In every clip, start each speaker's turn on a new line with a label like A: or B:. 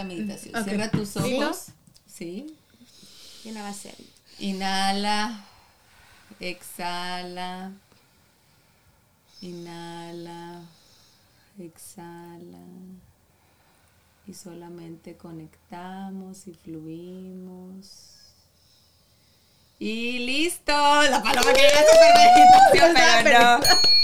A: La meditación. Cierra tus ojos. Sí.
B: Y una va a ser.
A: Inhala. Exhala. Inhala. Exhala. Y solamente conectamos y fluimos. Y listo. La paloma que era super meditación, pero no.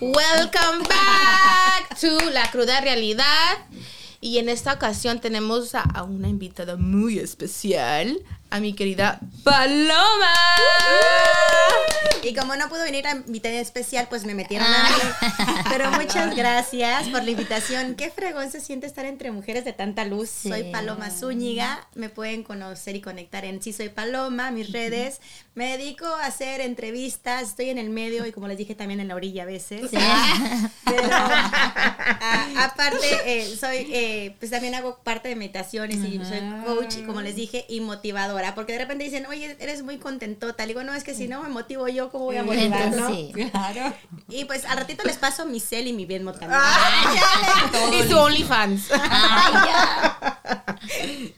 C: Welcome back to La Cruda Realidad. Y en esta ocasión tenemos a, una invitada muy especial, a mi querida Paloma.
B: Y como no pudo venir a invitada especial, pues me metieron a mí. Pero muchas gracias por la invitación. Qué fregón se siente estar entre mujeres de tanta luz.
D: Sí.
B: Soy Paloma Zúñiga. Me pueden conocer y conectar en Sí Soy Paloma, mis redes. Me dedico a hacer entrevistas. Estoy en el medio y como les dije también en la orilla a veces.
D: Sí.
B: Pero a- aparte, eh, soy, eh, pues también hago parte de meditaciones y soy coach, y como les dije, y motivadora. Porque de repente dicen, oye, eres muy contentota. Le digo, no, es que si no me motivo yo, ¿cómo voy a motivar?
D: Entonces,
B: no?
D: sí.
A: Claro.
B: Y pues al ratito les paso mi cel y mi Venmo también.
C: Y su OnlyFans.
D: Ya.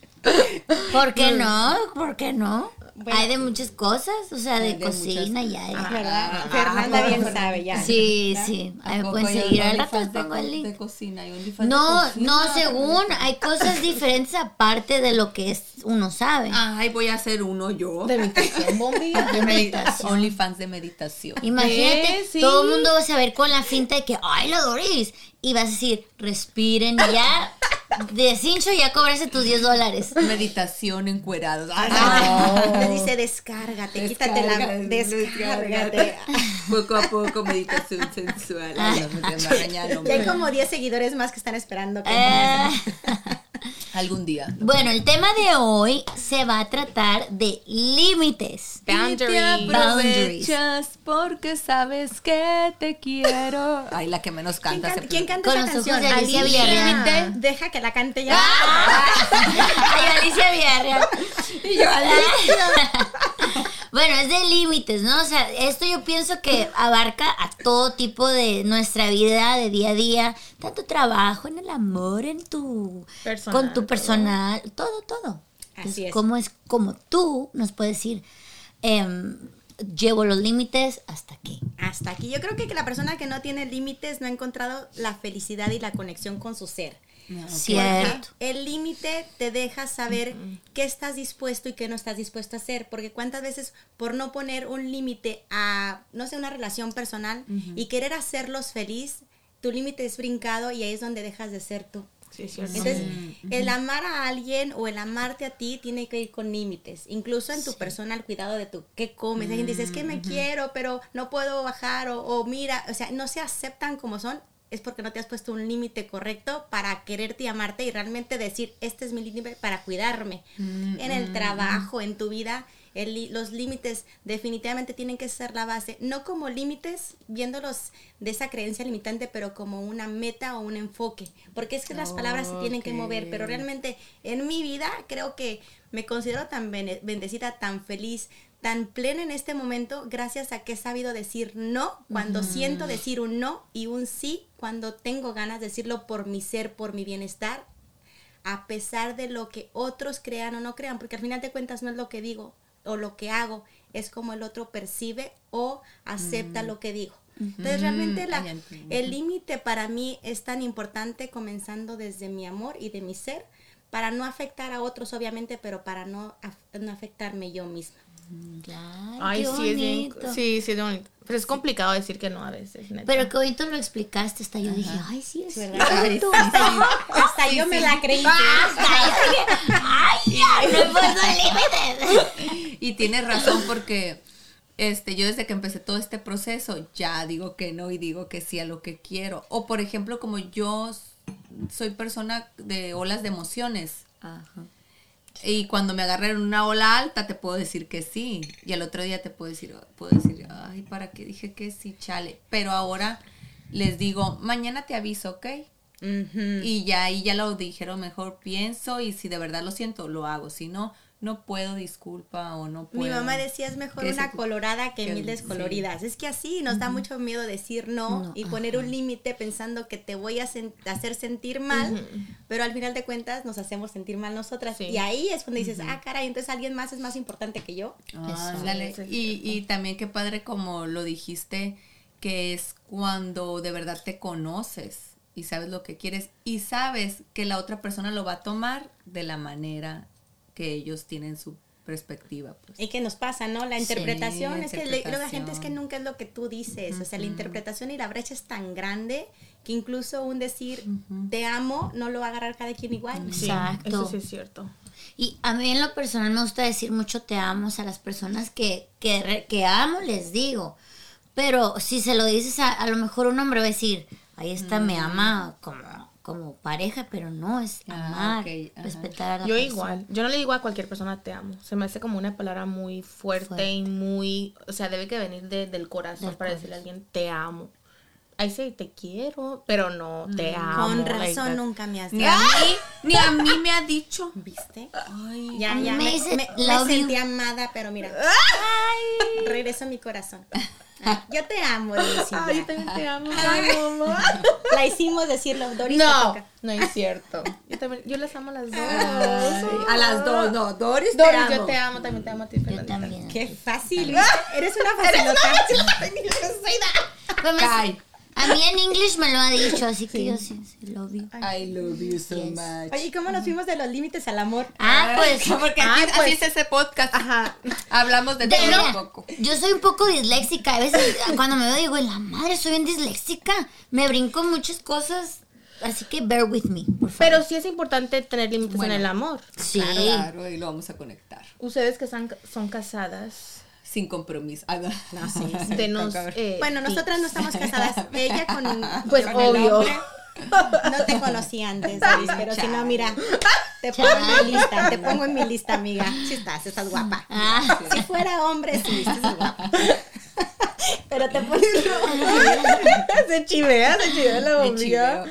D: ¿Por qué no? ¿Por qué no?
B: Bueno.
D: hay de muchas cosas, o sea, de,
A: de
D: cocina y hay.
B: ¿Verdad? Fernanda bien sabe ya.
D: Sí, sí.
A: ¿A
D: Ahí me
A: poco
D: pueden seguir. Al
A: OnlyFans
D: rato les
A: de
D: pongo el link.
A: De cocina, hay OnlyFans de
D: No,
A: cocina.
D: no, según hay cosas diferentes aparte de lo que es, uno sabe.
A: Ay, voy a hacer uno yo.
C: De meditación.
D: De meditación.
A: OnlyFans de meditación.
D: Imagínate, todo el mundo va a saber con la finta de que, ay, la Doris. Y vas a decir, respiren ya. De cincho ya cobraste tus 10 dólares.
A: Meditación encuerados. Ay,
B: Ah, Me dice, descárgate, quítate la.
A: Descárgate. Poco a poco meditación sensual. Ay, no, me regañaron.
B: Y hay como 10 seguidores más que están esperando que
D: Eh,
A: Algún día.
D: bueno, el tema de hoy se va a tratar de límites.
A: Y te
C: Boundaries.
A: aprovechas porque sabes que te quiero. Ay, la que menos
B: ¿Quién,
A: canta.
B: can-
A: se
B: quién canta
D: Con
B: esa
D: los
B: canción?
D: Alicia Villarreal.
B: Límite. Deja que la cante ya.
D: Ay, Alicia Villarreal. Y yo, Bueno, es de límites, ¿no? O sea, esto yo pienso que abarca a todo tipo de nuestra vida, de día a día, tanto trabajo, en el amor, en tu
C: Personal,
D: con tu personal, todo, todo.
B: Así
D: Entonces,
B: es.
D: Como es como tú nos puedes decir, em, llevo los límites hasta aquí.
B: Hasta aquí. Yo creo que, que la persona que no tiene límites no ha encontrado la felicidad y la conexión con su ser.
A: No.
D: Cierto.
B: El límite te deja saber qué estás dispuesto y qué no estás dispuesto a hacer, porque cuántas veces por no poner un límite a, no sé, una relación personal y querer hacerlos feliz, tu límite es brincado y ahí es donde dejas de ser tú.
C: Sí.
B: Entonces, el amar a alguien o el amarte a ti tiene que ir con límites. Incluso en tu persona, el cuidado de tu qué comes. Que dice, es que me quiero, pero no puedo bajar. O, o mira, o sea, no se aceptan como son. Es porque no te has puesto un límite correcto para quererte y amarte y realmente decir, este es mi límite para cuidarme. En el trabajo, en tu vida, el los límites definitivamente tienen que ser la base. No como límites, viéndolos de esa creencia limitante, pero como una meta o un enfoque. Porque es que las palabras se tienen que mover, pero realmente en mi vida creo que me considero tan bendecida, tan feliz, tan plena en este momento gracias a que he sabido decir no cuando siento decir un no y un sí cuando tengo ganas de decirlo por mi ser, por mi bienestar, a pesar de lo que otros crean o no crean, porque al final de cuentas no es lo que digo o lo que hago, es como el otro percibe o acepta lo que digo. Entonces realmente la-
A: entiendo.
B: el límite para mí es tan importante comenzando desde mi amor y de mi ser para no afectar a otros obviamente, pero para no, no afectarme yo misma.
D: Claro,
C: Ay,
D: qué
C: sí, es bien.
D: bonito.
C: Sí, sí, es bonito. Pero es complicado decir que no a veces. neta.
D: Pero qué bonito lo explicaste, hasta yo dije, ay, sí, es
B: ¿Verdad?
D: cierto.
B: Hasta yo me la creí.
D: Ay, ya, no he puesto límites.
A: Y tienes razón porque este, yo desde que empecé todo este proceso ya digo que no y digo que sí a lo que quiero. O por ejemplo, como yo soy persona de olas de emociones. Y cuando me agarré en una ola alta te puedo decir que sí. Y al otro día te puedo decir, puedo decir, ay, ¿para qué dije que sí, chale? Pero ahora les digo, mañana te aviso, ¿ok? Y ya ahí ya lo dijeron, mejor pienso y si de verdad lo siento, lo hago. Si no, no puedo, disculpa o no puedo.
B: Mi mamá decía es mejor
A: Que
B: una
A: se-
B: colorada que
A: que-
B: mil descoloridas. Es que así nos da mucho miedo decir no,
D: No,
B: y poner un límite pensando que te voy a sen- hacer sentir mal, pero al final de cuentas nos hacemos sentir mal nosotras.
C: Sí.
B: Y ahí es cuando dices, ah, caray, entonces alguien más es más importante que yo.
A: Ah, Y, y también qué padre como lo dijiste, que es cuando de verdad te conoces y sabes lo que quieres y sabes que la otra persona lo va a tomar de la manera que ellos tienen su perspectiva. Pues.
B: Y que nos pasa, ¿no? La
D: Sí,
B: interpretación,
A: la
B: es que le- luego la gente es
A: interpretación.
B: que nunca es lo que tú dices, o sea, la interpretación y la brecha es tan grande que incluso un decir te amo no lo va a agarrar cada quien igual.
C: Sí,
D: Exacto.
C: Eso sí es cierto.
D: Y a mí en lo personal me gusta decir mucho te amo o sea, a las personas que, que, que amo, les digo. Pero si se lo dices a, a lo mejor un hombre va a decir, ahí está, me ama como, como pareja, pero no, es
A: Ah,
D: amar, respetar a la
C: Yo
D: persona.
C: igual. Yo no le digo a cualquier persona te amo. Se me hace como una palabra muy fuerte,
D: Fuerte.
C: y muy... O sea, debe que venir de- del corazón
D: Del
C: para decirle a alguien te amo. Ahí sí, te quiero, pero no te amo.
B: Con razón nunca me has
A: Ni
B: dicho.
A: a mí, ni a mí me ha dicho.
B: ¿Viste?
A: Ay,
B: Ya, ya,
D: me
B: me, sentí amada, pero mira. Regreso a mi corazón. Ah, Yo te amo, Dulcita.
C: Ay, yo también te amo. Ay, mamá.
B: La hicimos decirlo, Doris te
C: No,
B: toca.
C: no es cierto. Yo también, yo las amo a las dos.
A: a las dos, no, Doris,
C: Doris,
A: te amo.
C: yo te amo, también te amo a ti,
D: Yo
C: Fernandita.
D: también.
B: Qué fácil, ¿viste? Eres una facilota.
D: Pero me-
A: Kai.
D: A mí en inglés me lo ha dicho, así que yo sí, sí, love you.
A: I love you so
D: Yes.
A: much.
B: Oye, ¿y cómo nos fuimos de los límites al amor?
D: Ah, pues...
A: porque
C: ah,
A: aquí,
C: pues.
A: así es ese podcast.
C: Ajá.
A: Hablamos de
D: De-
A: todo
D: mira,
A: un poco.
D: yo soy un poco disléxica. A veces cuando me veo digo, la madre, soy bien disléxica. Me brinco muchas cosas. Así que bear with me, por favor.
C: Pero sí es importante tener límites
A: Bueno.
C: en el amor.
D: sí.
A: Claro, y lo vamos a conectar.
C: Ustedes que son, son casadas,
A: Sin compromiso. Ah, no. ver.
C: eh,
B: Bueno, nosotras no estamos casadas. Ella con.
C: Pues
B: con
C: obvio.
B: No te conocí antes, pero si no, mira, te pongo en mi lista, te pongo en mi lista, amiga. Si estás, estás guapa.
D: Ah,
B: Si fuera hombre, sí, estás guapa. Pero te pones
C: se chivea, se chivea la
A: chiveo.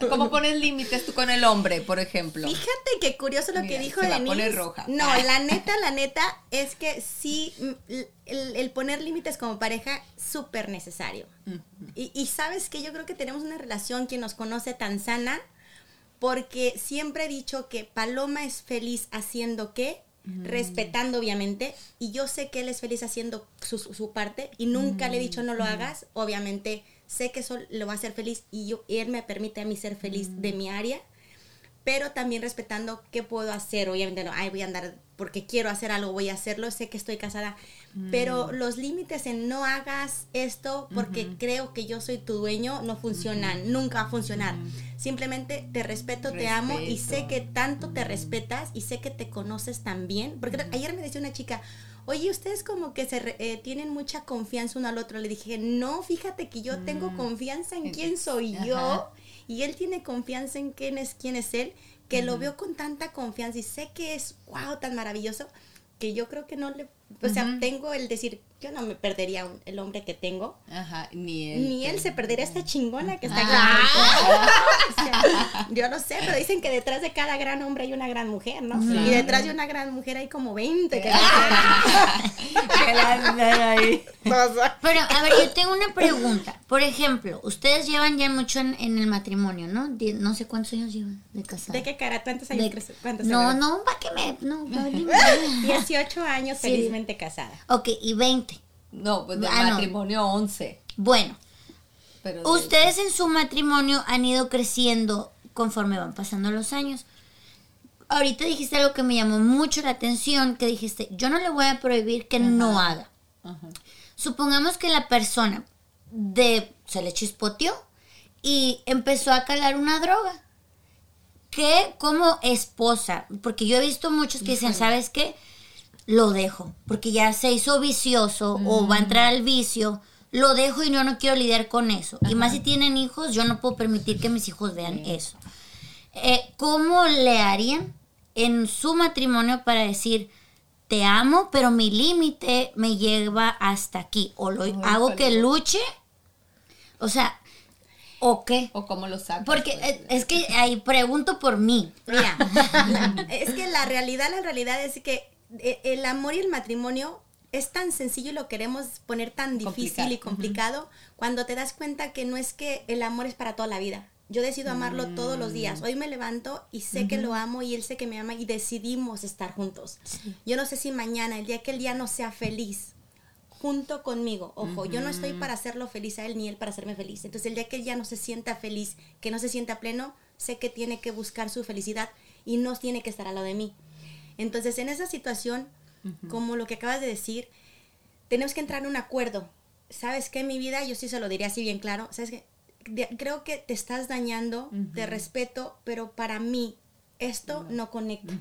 A: ¿Cómo pones límites tú con el hombre, por ejemplo?
B: Fíjate qué curioso lo
A: Mira,
B: que dijo
A: se va a
B: Denise.
A: poner roja.
B: No, la neta, la neta es que sí, mm, el, el poner límites como pareja, súper necesario. y, y sabes que yo creo que tenemos una relación que nos conoce tan sana, porque siempre he dicho que Paloma es feliz haciendo qué, respetando obviamente, y yo sé que él es feliz haciendo su, su- su parte, y nunca le he dicho no lo hagas, obviamente sé que eso lo va a hacer feliz, y, yo, y él me permite a mí ser feliz de mi área, pero también respetando qué puedo hacer. Obviamente no, ay, voy a andar porque quiero hacer algo, voy a hacerlo, sé que estoy casada, pero los límites en no hagas esto porque creo que yo soy tu dueño no funcionan, nunca va a funcionar. Simplemente te respeto, te amo y sé que tanto te respetas y sé que te conoces también. Porque ayer me decía una chica, oye, ustedes como que se re- eh, tienen mucha confianza uno al otro. Le dije, no, fíjate que yo tengo confianza en quién soy
A: Ajá.
B: yo y él tiene confianza en quién es quién es él, que lo veo con tanta confianza y sé que es wow tan maravilloso que yo creo que no le, o sea, tengo el decir, yo no me perdería un- el hombre que tengo,
A: Ajá, ni él.
B: ni él se perdería esta chingona que está aquí.
A: Ah.
B: O sea, yo no sé, pero dicen que detrás de cada gran hombre hay una gran mujer, ¿no? Y detrás de una gran mujer hay como 20 que
A: ahí.
D: Pero, a ver, yo tengo una pregunta. Por ejemplo, ustedes llevan ya mucho en, en el matrimonio, ¿no? Die- no sé cuántos años llevan de casado.
B: ¿De qué cara? ¿Cuántos años
D: De-?
B: ¿Cuántos
D: no,
B: años?
D: no, para que me... No, pa' que me-
B: 18 años
D: Sí.
B: felizmente casada.
D: Ok, y 20.
A: No, pues de
D: Ah, no.
A: matrimonio 11.
D: Bueno,
A: Pero de-
D: ustedes en su matrimonio han ido creciendo conforme van pasando los años. Ahorita dijiste algo que me llamó mucho la atención, que dijiste, yo no le voy a prohibir que no haga.
A: Ajá.
D: Supongamos que la persona de se le chispoteó y empezó a calar una droga. Que como esposa, porque yo he visto muchos que dicen, ¿sabes qué? Lo dejo, porque ya se hizo vicioso o va a entrar al vicio, lo dejo y yo no quiero lidiar con eso. Y más si tienen hijos, yo no puedo permitir que mis hijos vean eso. Eh, ¿Cómo le harían en su matrimonio para decir, te amo, pero mi límite me lleva hasta aquí? O lo hago que luche. O sea, ¿O qué?
A: ¿O cómo lo sacas?
D: Porque
A: pues?
D: eh, es que ahí pregunto por mí.
B: Mira, es que la realidad, la realidad es que el amor y el matrimonio es tan sencillo y lo queremos poner tan difícil y complicado cuando te das cuenta que no es que el amor es para toda la vida. Yo decido amarlo todos los días. Hoy me levanto y sé que lo amo y él sé que me ama y decidimos estar juntos. Yo no sé si mañana, el día que él ya no sea feliz, junto conmigo. Ojo, yo no estoy para hacerlo feliz a él ni él para hacerme feliz. Entonces, el día que él ya no se sienta feliz, que no se sienta pleno, sé que tiene que buscar su felicidad y no tiene que estar al lado de mí. Entonces, en esa situación, como lo que acabas de decir, tenemos que entrar en un acuerdo. ¿Sabes qué? Mi vida, yo sí se lo diría así bien claro. ¿Sabes qué? De- creo que te estás dañando, te respeto, pero para mí esto no conecta.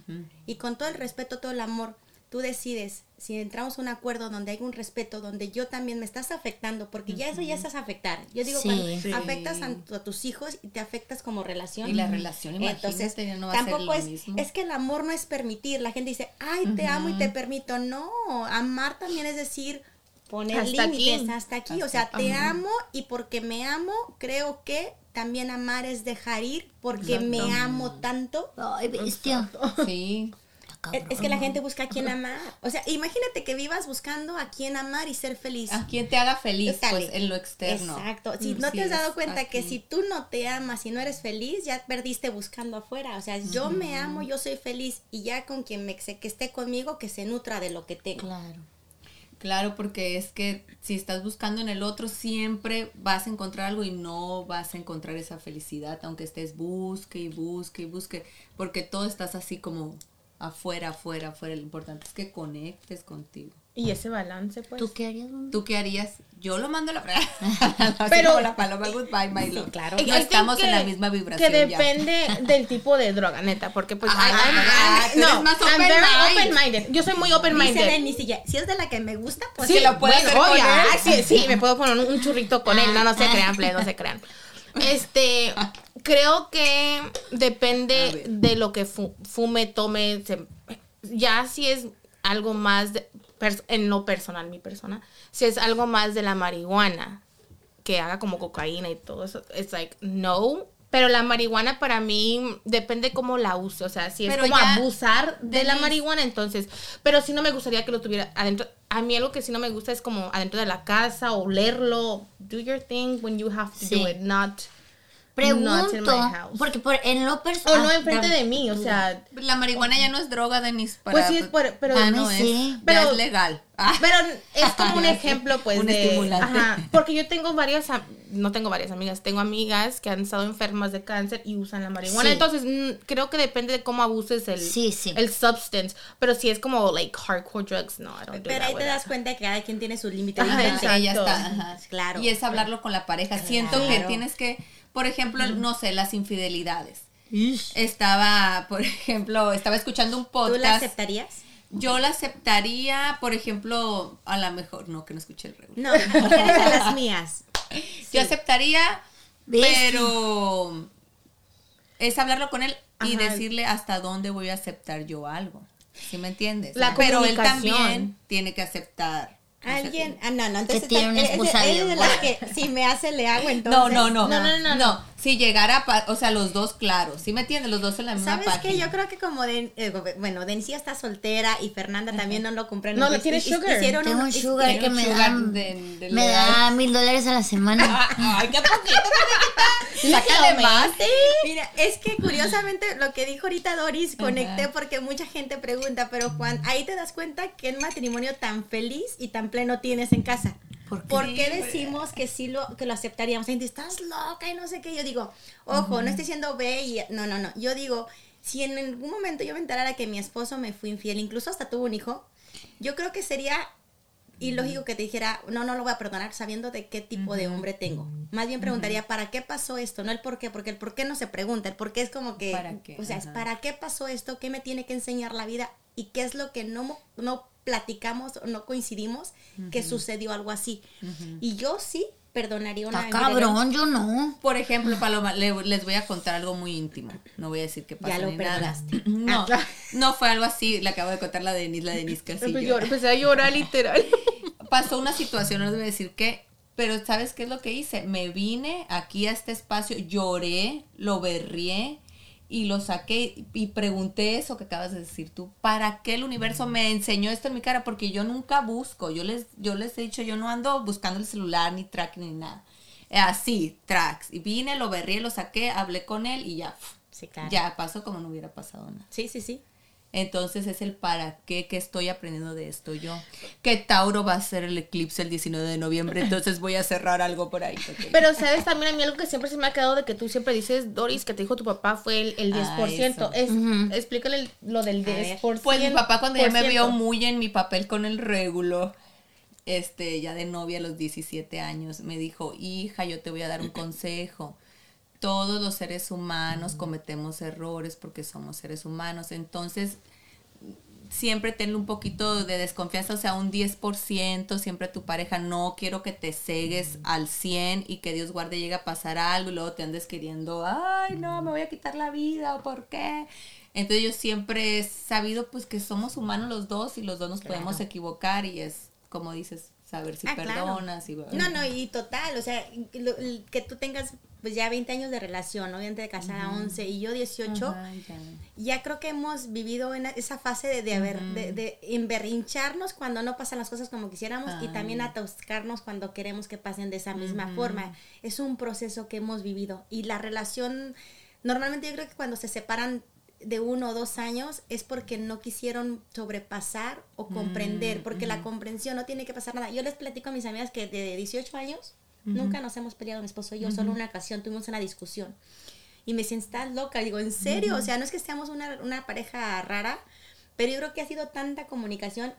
B: Y con todo el respeto, todo el amor, tú decides si entramos a un acuerdo donde hay un respeto, donde yo también me estás afectando, porque ya eso ya estás afectar. Yo digo,
D: Sí.
B: cuando
A: Sí.
B: afectas a, tu- a tus hijos y te afectas como relación.
A: Y la relación,
B: Entonces,
A: imagínate, no va a ser
B: tampoco
A: lo
B: es,
A: mismo.
B: es que el amor no es permitir. La gente dice, ay, te amo y te permito. No, amar también es decir, poner
C: Hasta
B: límites
C: aquí.
B: hasta aquí. o sea, te amo y porque me amo, creo que también amar es dejar ir porque me amo tanto.
D: Ay, bestia.
A: Sí.
B: Es, es que la gente busca a quien amar. O sea, imagínate que vivas buscando a quien amar y ser feliz.
A: A quien te haga feliz, pues, en lo externo.
B: Exacto. Si
A: Mm,
B: no
A: sí,
B: te has dado cuenta que si tú no te amas y no eres feliz, ya perdiste buscando afuera. O sea, yo me amo, yo soy feliz y ya con quien me que esté conmigo que se nutra de lo que tengo.
D: Claro.
A: Claro, porque es que si estás buscando en el otro, siempre vas a encontrar algo y no vas a encontrar esa felicidad, aunque estés busque y busque y busque, porque todo estás así como afuera, afuera, afuera. Lo importante es que conectes contigo.
C: Y ese balance, pues.
D: ¿Tú qué harías?
A: ¿Tú qué harías? Yo lo mando a la. Así
C: Pero-
A: como la paloma, goodbye, my love.
B: claro.
A: No estamos en la misma vibración.
C: Que
A: ya.
C: depende del tipo de droga, neta, porque pues...
A: Ah,
C: I'm-
A: ah,
C: I'm-
A: eres
C: no,
A: más
C: I'm very
A: open-minded.
C: open-minded. Yo soy muy.
B: Denise, ya, si es de la que me gusta, pues
C: Sí,
A: lo puede
C: bueno,
A: hacer con
C: oye,
A: él.
C: ah, sí, sí, me puedo poner un, un churrito con él. No, no se crean, play, no se crean. Este, creo que depende de lo que fu- fume, tome. se- ya si es algo más, de- en lo personal, mi persona, si es algo más de la marihuana, que haga como cocaína y todo eso, es like, no. Pero la marihuana para mí depende cómo la use. O sea, si es
A: Pero
C: como abusar de la marihuana, entonces. Pero sí no me gustaría que lo tuviera adentro. A mí algo que sí no me gusta es como adentro de la casa, olerlo. Do your thing when you have to
D: Sí.
C: do it, not. Not in my
D: Pregunto,
C: house.
D: porque por, en lo personal...
C: O no enfrente de mí, o sea.
A: La marihuana ya no es droga, Denise. Para,
C: Pues sí, es por- pero-
A: ya
D: A
A: no es.
D: sí.
A: ya
C: Pero-
A: es legal. Ah.
C: Pero es como un ejemplo, pues,
A: Un
C: de...
A: estimulante.
C: Ajá, porque yo tengo varias, am- no tengo varias amigas, tengo amigas que han estado enfermas de cáncer y usan la marihuana.
D: Sí.
C: Entonces, mm, creo que depende de cómo abuses el,
D: Sí, sí.
C: el substance. Pero si es como, like, hardcore drugs, no, I don't do
B: Pero ahí te das
C: that.
B: cuenta que cada quien tiene su límite
C: Ajá,
B: diferente.
C: exacto.
A: ya está. ajá.
B: Claro.
A: Y es hablarlo con la pareja. Siento que tienes que, por ejemplo, no sé, las infidelidades. Estaba, por ejemplo, estaba escuchando un
B: ¿Tú la
A: podcast.
B: aceptarías?
A: Yo la aceptaría, por ejemplo, a lo mejor, no, que no escuché el regular.
B: No, mujeres de las mías.
A: Yo aceptaría,
D: ¿Ves?
A: pero es hablarlo con él y
C: Ajá.
A: decirle hasta dónde voy a aceptar yo algo. ¿Sí me entiendes?
C: La
A: pero él también tiene que aceptar.
B: Alguien, ah, no, no, entonces
D: tiene una
B: él- él-
D: esposa
B: él
D: bien
B: es de las que si me hace le hago entonces.
A: No, no, no,
C: No, no, no, no.
A: Si llegara, o sea, los dos, claro. ¿Sí me entiendes? Los dos en la misma
B: ¿Sabes
A: página.
B: qué? Yo creo que como de, eh, bueno, Denisia está soltera y Fernanda también no lo comprende.
C: No, tiene sugar.
B: Hicieron
D: Tengo un sugar que me
A: sugar
D: da,
A: de- de
D: me da mil dólares a la semana.
A: Ay, qué poquito, Sácale
C: Sácale
A: más.
B: Mira, es que curiosamente lo que dijo ahorita Doris, conecté porque mucha gente pregunta, pero cuando ahí te das cuenta que el matrimonio tan feliz y tan pleno tienes en casa.
D: ¿Por qué?
B: qué decimos que sí lo, que lo aceptaríamos? Gente, estás loca y no sé qué. Yo digo, ojo, no estoy ve y no, no, no. Yo digo, si en algún momento yo me enterara que mi esposo me fue infiel, incluso hasta tuvo un hijo, yo creo que sería ilógico que te dijera, no, no lo voy a perdonar sabiendo de qué tipo de hombre tengo. Más bien preguntaría, ¿para qué pasó esto? No el por qué, porque el por qué no se pregunta, el por qué es como que,
A: ¿Para qué?
B: o sea, es
A: Ajá.
B: ¿para qué pasó esto? ¿Qué me tiene que enseñar la vida? ¿Y qué es lo que no, no platicamos o no coincidimos que sucedió algo así? Y yo sí perdonaría una
D: Está cabrón, yo no.
A: Por ejemplo, Paloma, le- les voy a contar algo muy íntimo. No voy a decir qué pasó
B: Ya lo
A: ni nada.
B: perdonaste.
A: No,
B: Ah.
A: no fue algo así. Le acabo de contar la de Denise, la de Denise casi
C: Empecé,
A: llora.
C: empecé a llorar literal.
A: Pasó una situación, no les voy a decir qué, pero ¿sabes qué es lo que hice? Me vine aquí a este espacio, lloré, lo berrié y lo saqué y pregunté eso que acabas de decir tú. ¿Para qué el universo me enseñó esto en mi cara? Porque yo nunca busco. Yo les, yo les he dicho, yo no ando buscando el celular, ni tracking, ni nada. Eh, Así, tracks. Y vine, lo berrié, lo saqué, hablé con él y ya.
B: Sí, claro.
A: Ya pasó como no hubiera pasado nada.
B: Sí, sí, sí.
A: Entonces es el para qué que estoy aprendiendo de esto yo. Que Tauro va a ser el eclipse el 19 de noviembre, entonces voy a cerrar algo por ahí.
C: Pero sabes también a mí algo que siempre se me ha quedado de que tú siempre dices, Doris, que te dijo tu papá fue el, el 10%.
A: Ah,
C: es, Explícale lo del 10%.
A: Pues mi papá cuando ya me vio muy en mi papel con el régulo, este, ya de novia a los 17 años, me dijo, hija, yo te voy a dar un consejo. Todos los seres humanos cometemos errores porque somos seres humanos. Entonces, siempre ten un poquito de desconfianza, o sea, un 10%, siempre tu pareja, no quiero que te cegues al 100 y que Dios guarde llegue a pasar algo y luego te andes queriendo, ay, no, me voy a quitar la vida o por qué. Entonces yo siempre he sabido pues que somos humanos los dos y los dos nos podemos equivocar y es como dices, saber si
B: Ah, claro.
A: perdonas y
B: No, no, y total, o sea, lo- que tú tengas pues ya 20 años de relación, obviamente de casada 11 y yo 18,
A: Ajá, ya.
B: ya creo que hemos vivido en esa fase de, de, haber, de, de emberrincharnos cuando no pasan las cosas como quisiéramos y también atoscarnos cuando queremos que pasen de esa misma forma. Es un proceso que hemos vivido y la relación, normalmente yo creo que cuando se separan de uno o dos años es porque no quisieron sobrepasar o comprender, porque la comprensión no tiene que pasar nada. Yo les platico a mis amigas que de 18 años nunca nos hemos peleado mi esposo y yo, solo una ocasión tuvimos una discusión. Y me dicen, estás loca. Digo, ¿en serio? O sea, no es que seamos una, una pareja rara, pero yo creo que ha sido tanta comunicación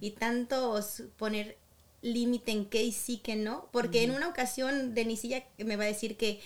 B: y tantos poner límite en qué y sí que no, porque en una ocasión Denisilla me va a decir que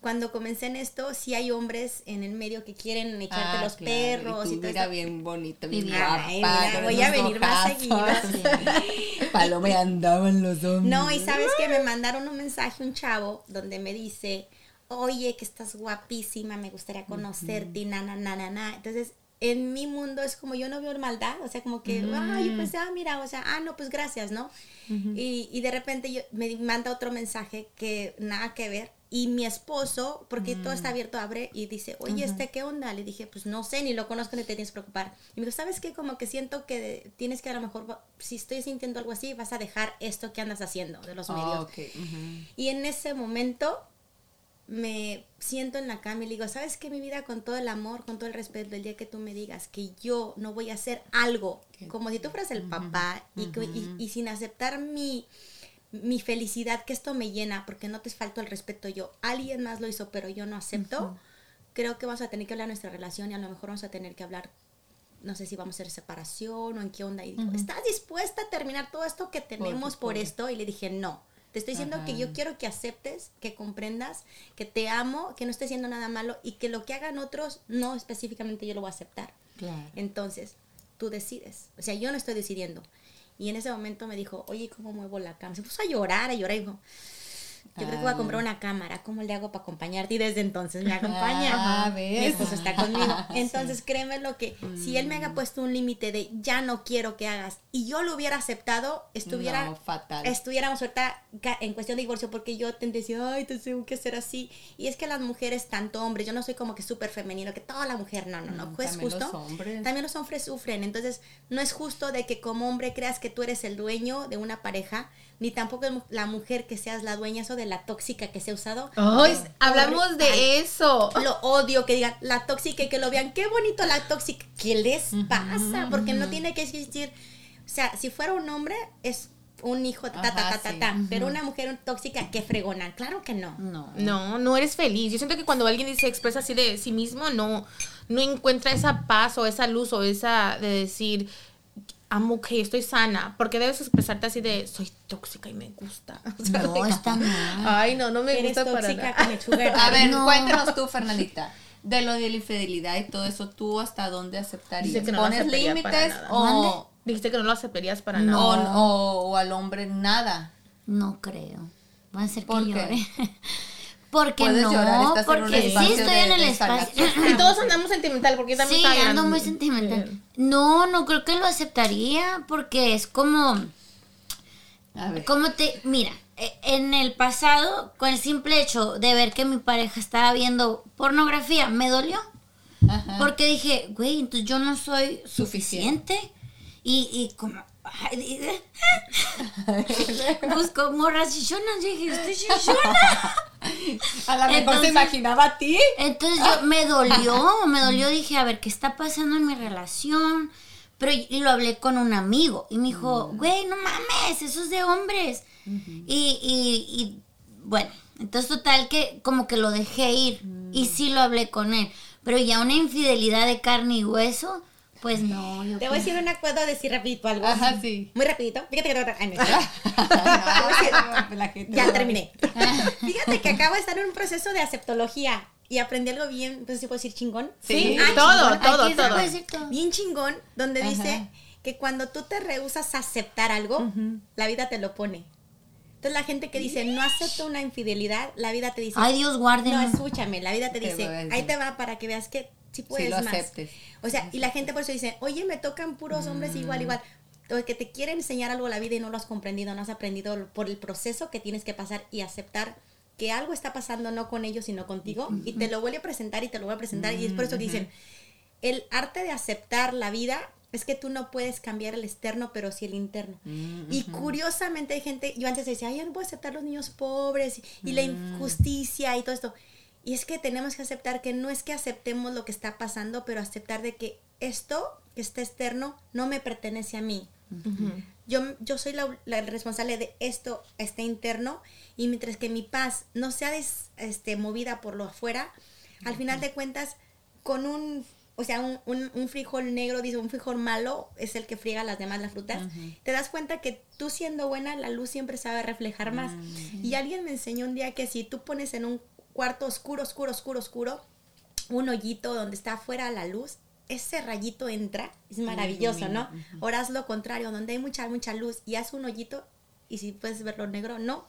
B: cuando comencé en esto, sí hay hombres en el medio que quieren echarte
A: Ah,
B: los
A: claro,
B: perros
A: y
B: y
A: tú,
B: todo
A: mira
B: esto.
A: bien bonita, bien guapa.
B: mira, voy a venir más
A: ojazos. Paloma y andaban los dos.
B: No, y sabes que me mandaron un mensaje un chavo donde me dice, oye, que estás guapísima, me gustaría conocerte, y na, na, na, na, na. Entonces, en mi mundo es como yo no veo maldad, o sea, como que, ay, pues, ah, mira, o sea, ah, no, pues gracias, ¿no? y, y de repente yo, me manda otro mensaje que nada que ver. Y mi esposo, porque todo está abierto, abre y dice, oye, este, ¿qué onda? Le dije, pues no sé, ni lo conozco, ni te tienes que preocupar. Y me dijo, ¿sabes qué? Como que siento que tienes que a lo mejor, si estoy sintiendo algo así, vas a dejar esto que andas haciendo de los medios. Y en ese momento me siento en la cama y le digo, ¿sabes qué? Mi vida, con todo el amor, con todo el respeto, el día que tú me digas que yo no voy a hacer algo como si tú fueras el papá y, y- y sin aceptar mi, mi felicidad, que esto me llena, porque no te falto el respeto yo, alguien más lo hizo, pero yo no acepto, creo que vamos a tener que hablar de nuestra relación y a lo mejor vamos a tener que hablar no sé si vamos a hacer separación o en qué onda. Y dijo, ¿estás dispuesta a terminar todo esto que tenemos por, esto? Y le dije, no. Te estoy diciendo que yo quiero que aceptes, que comprendas, que te amo, que no estoy haciendo nada malo y que lo que hagan otros, no específicamente yo lo voy a aceptar.
A: Claro.
B: Entonces, tú decides. O sea, yo no estoy decidiendo. Y en ese momento me dijo, oye, ¿cómo muevo la cámara? Se puso a llorar, a llorar y dijo, yo creo que voy a
A: Ah.
B: comprar una cámara. ¿Cómo le hago para acompañarte? Y desde entonces me acompaña.
A: Ah,
B: Mi esposo está conmigo. Entonces, créeme lo que, si él me
A: Mm.
B: haga puesto un límite de ya no quiero que hagas y yo lo hubiera aceptado, estuviera,
A: No, fatal.
B: estuviéramos ahorita en cuestión de divorcio porque yo te decía, ay, te tengo que hacer así. Y es que las mujeres, tanto hombres, yo no soy como que súper femenino, que toda la mujer, no, no, no,
A: Mm,
B: pues
A: también
B: justo.
A: los hombres.
B: También los hombres sufren. Entonces, no es justo de que como hombre creas que tú eres el dueño de una pareja, ni tampoco la mujer que seas la dueña, eso de la tóxica que se ha usado. Es
C: hablamos de eso.
B: Lo odio que digan la tóxica y que lo vean. Qué bonito la tóxica. ¿Qué les pasa? Porque no tiene que existir. O sea, si fuera un hombre, es un hijo, ta, ta, ta, ta,
A: sí.
B: ta. Pero una mujer tóxica, qué fregona. Claro que no.
D: No.
C: No, no eres feliz. Yo siento que cuando alguien se expresa así de sí mismo, no, no encuentra esa paz o esa luz o esa de decir, amo ok, estoy sana. Porque debes expresarte así de soy tóxica y me gusta. O sea,
D: No, está mal.
C: Ay, no, no me
B: Eres
C: gusta para nada.
A: A ver,
D: No.
A: cuéntanos tú, Fernandita. De lo de la infidelidad y todo eso, ¿tú hasta dónde aceptarías?
C: No
A: ¿Pones límites o,
C: Dijiste que no lo aceptarías para
D: No.
C: nada.
A: o, o- o al hombre nada?
D: No creo. Va a ser que
A: ¿Por qué?
D: Porque
A: Puedes
D: no,
A: llorar, estás en un
D: porque sí estoy
A: de-
D: en el espacio.
C: Y todos andamos sentimental, porque yo también
D: Sí,
C: estaba
D: ando muy sentimental. No, no creo que lo aceptaría porque es como
A: A ver.
D: ¿Cómo te.? Mira, e- en el pasado, con el simple hecho de ver que mi pareja estaba viendo pornografía, me dolió.
A: Ajá.
D: Porque dije, güey, entonces yo no soy
A: Suficiente.
D: suficiente. Y, y como. ay, Busco morras chichonas. Dije, estoy chichona.
A: A lo mejor
D: Entonces-
A: se imaginaba a ti.
D: Entonces yo me dolió, me dolió, dije, a ver, ¿qué está pasando en mi relación? Pero y lo hablé con un amigo y me dijo, güey, no mames, eso es de hombres. y, y, y, bueno, entonces total que como que lo dejé ir y sí lo hablé con él. Pero ya una infidelidad de carne y hueso, pues no. Yo
B: Te voy a decir una, puedo decir rapidito algo.
A: Ajá, sí.
B: Muy rapidito. Fíjate que... Ay, no,
A: No, la gente
B: ya terminé. Fíjate que acabo de estar en un proceso de aceptología y aprendí algo bien, pues si puedo decir chingón.
C: Sí,
A: Sí.
C: todo,
B: chingón.
C: todo,
D: Aquí
C: todo.
D: puede decir todo.
B: Bien chingón, donde
A: Ajá.
B: dice que cuando tú te rehusas a aceptar algo, la vida te lo pone. Entonces la gente que dice no acepto una infidelidad, la vida te dice,
D: Ay, Dios guarde.
B: no, escúchame, la vida te
A: Te
B: dice, ahí te va para que veas que sí puedes
A: lo
B: más.
A: aceptes.
B: O sea, y la gente por eso dice, oye, me tocan puros hombres
A: Mm.
B: igual, igual. O que te quieren enseñar algo a la vida y no lo has comprendido, no has aprendido por el proceso que tienes que pasar y aceptar que algo está pasando no con ellos, sino contigo. Y te lo vuelve a presentar y te lo vuelve a presentar. Y es por eso que dicen, el arte de aceptar la vida es que tú no puedes cambiar el externo, pero sí el interno. Y curiosamente hay gente, yo antes decía, ay, yo no puedo aceptar los niños pobres y la injusticia y todo esto. Y es que tenemos que aceptar que no es que aceptemos lo que está pasando, pero aceptar de que esto que está externo no me pertenece a mí. Yo, yo soy la, la responsable de esto, este interno, y mientras que mi paz no sea des- este, movida por lo afuera, al final de cuentas, con un, o sea, un, un- un frijol negro, dice, un frijol malo es el que friega las demás las frutas, te das cuenta que tú siendo buena, la luz siempre sabe reflejar más. Y alguien me enseñó un día que si tú pones en un cuarto oscuro, oscuro, oscuro, oscuro, un hoyito donde está afuera la luz, ese rayito entra, es maravilloso, ¿no? Ahora haz lo contrario, donde hay mucha, mucha luz y haz un hoyito y si puedes verlo negro, no.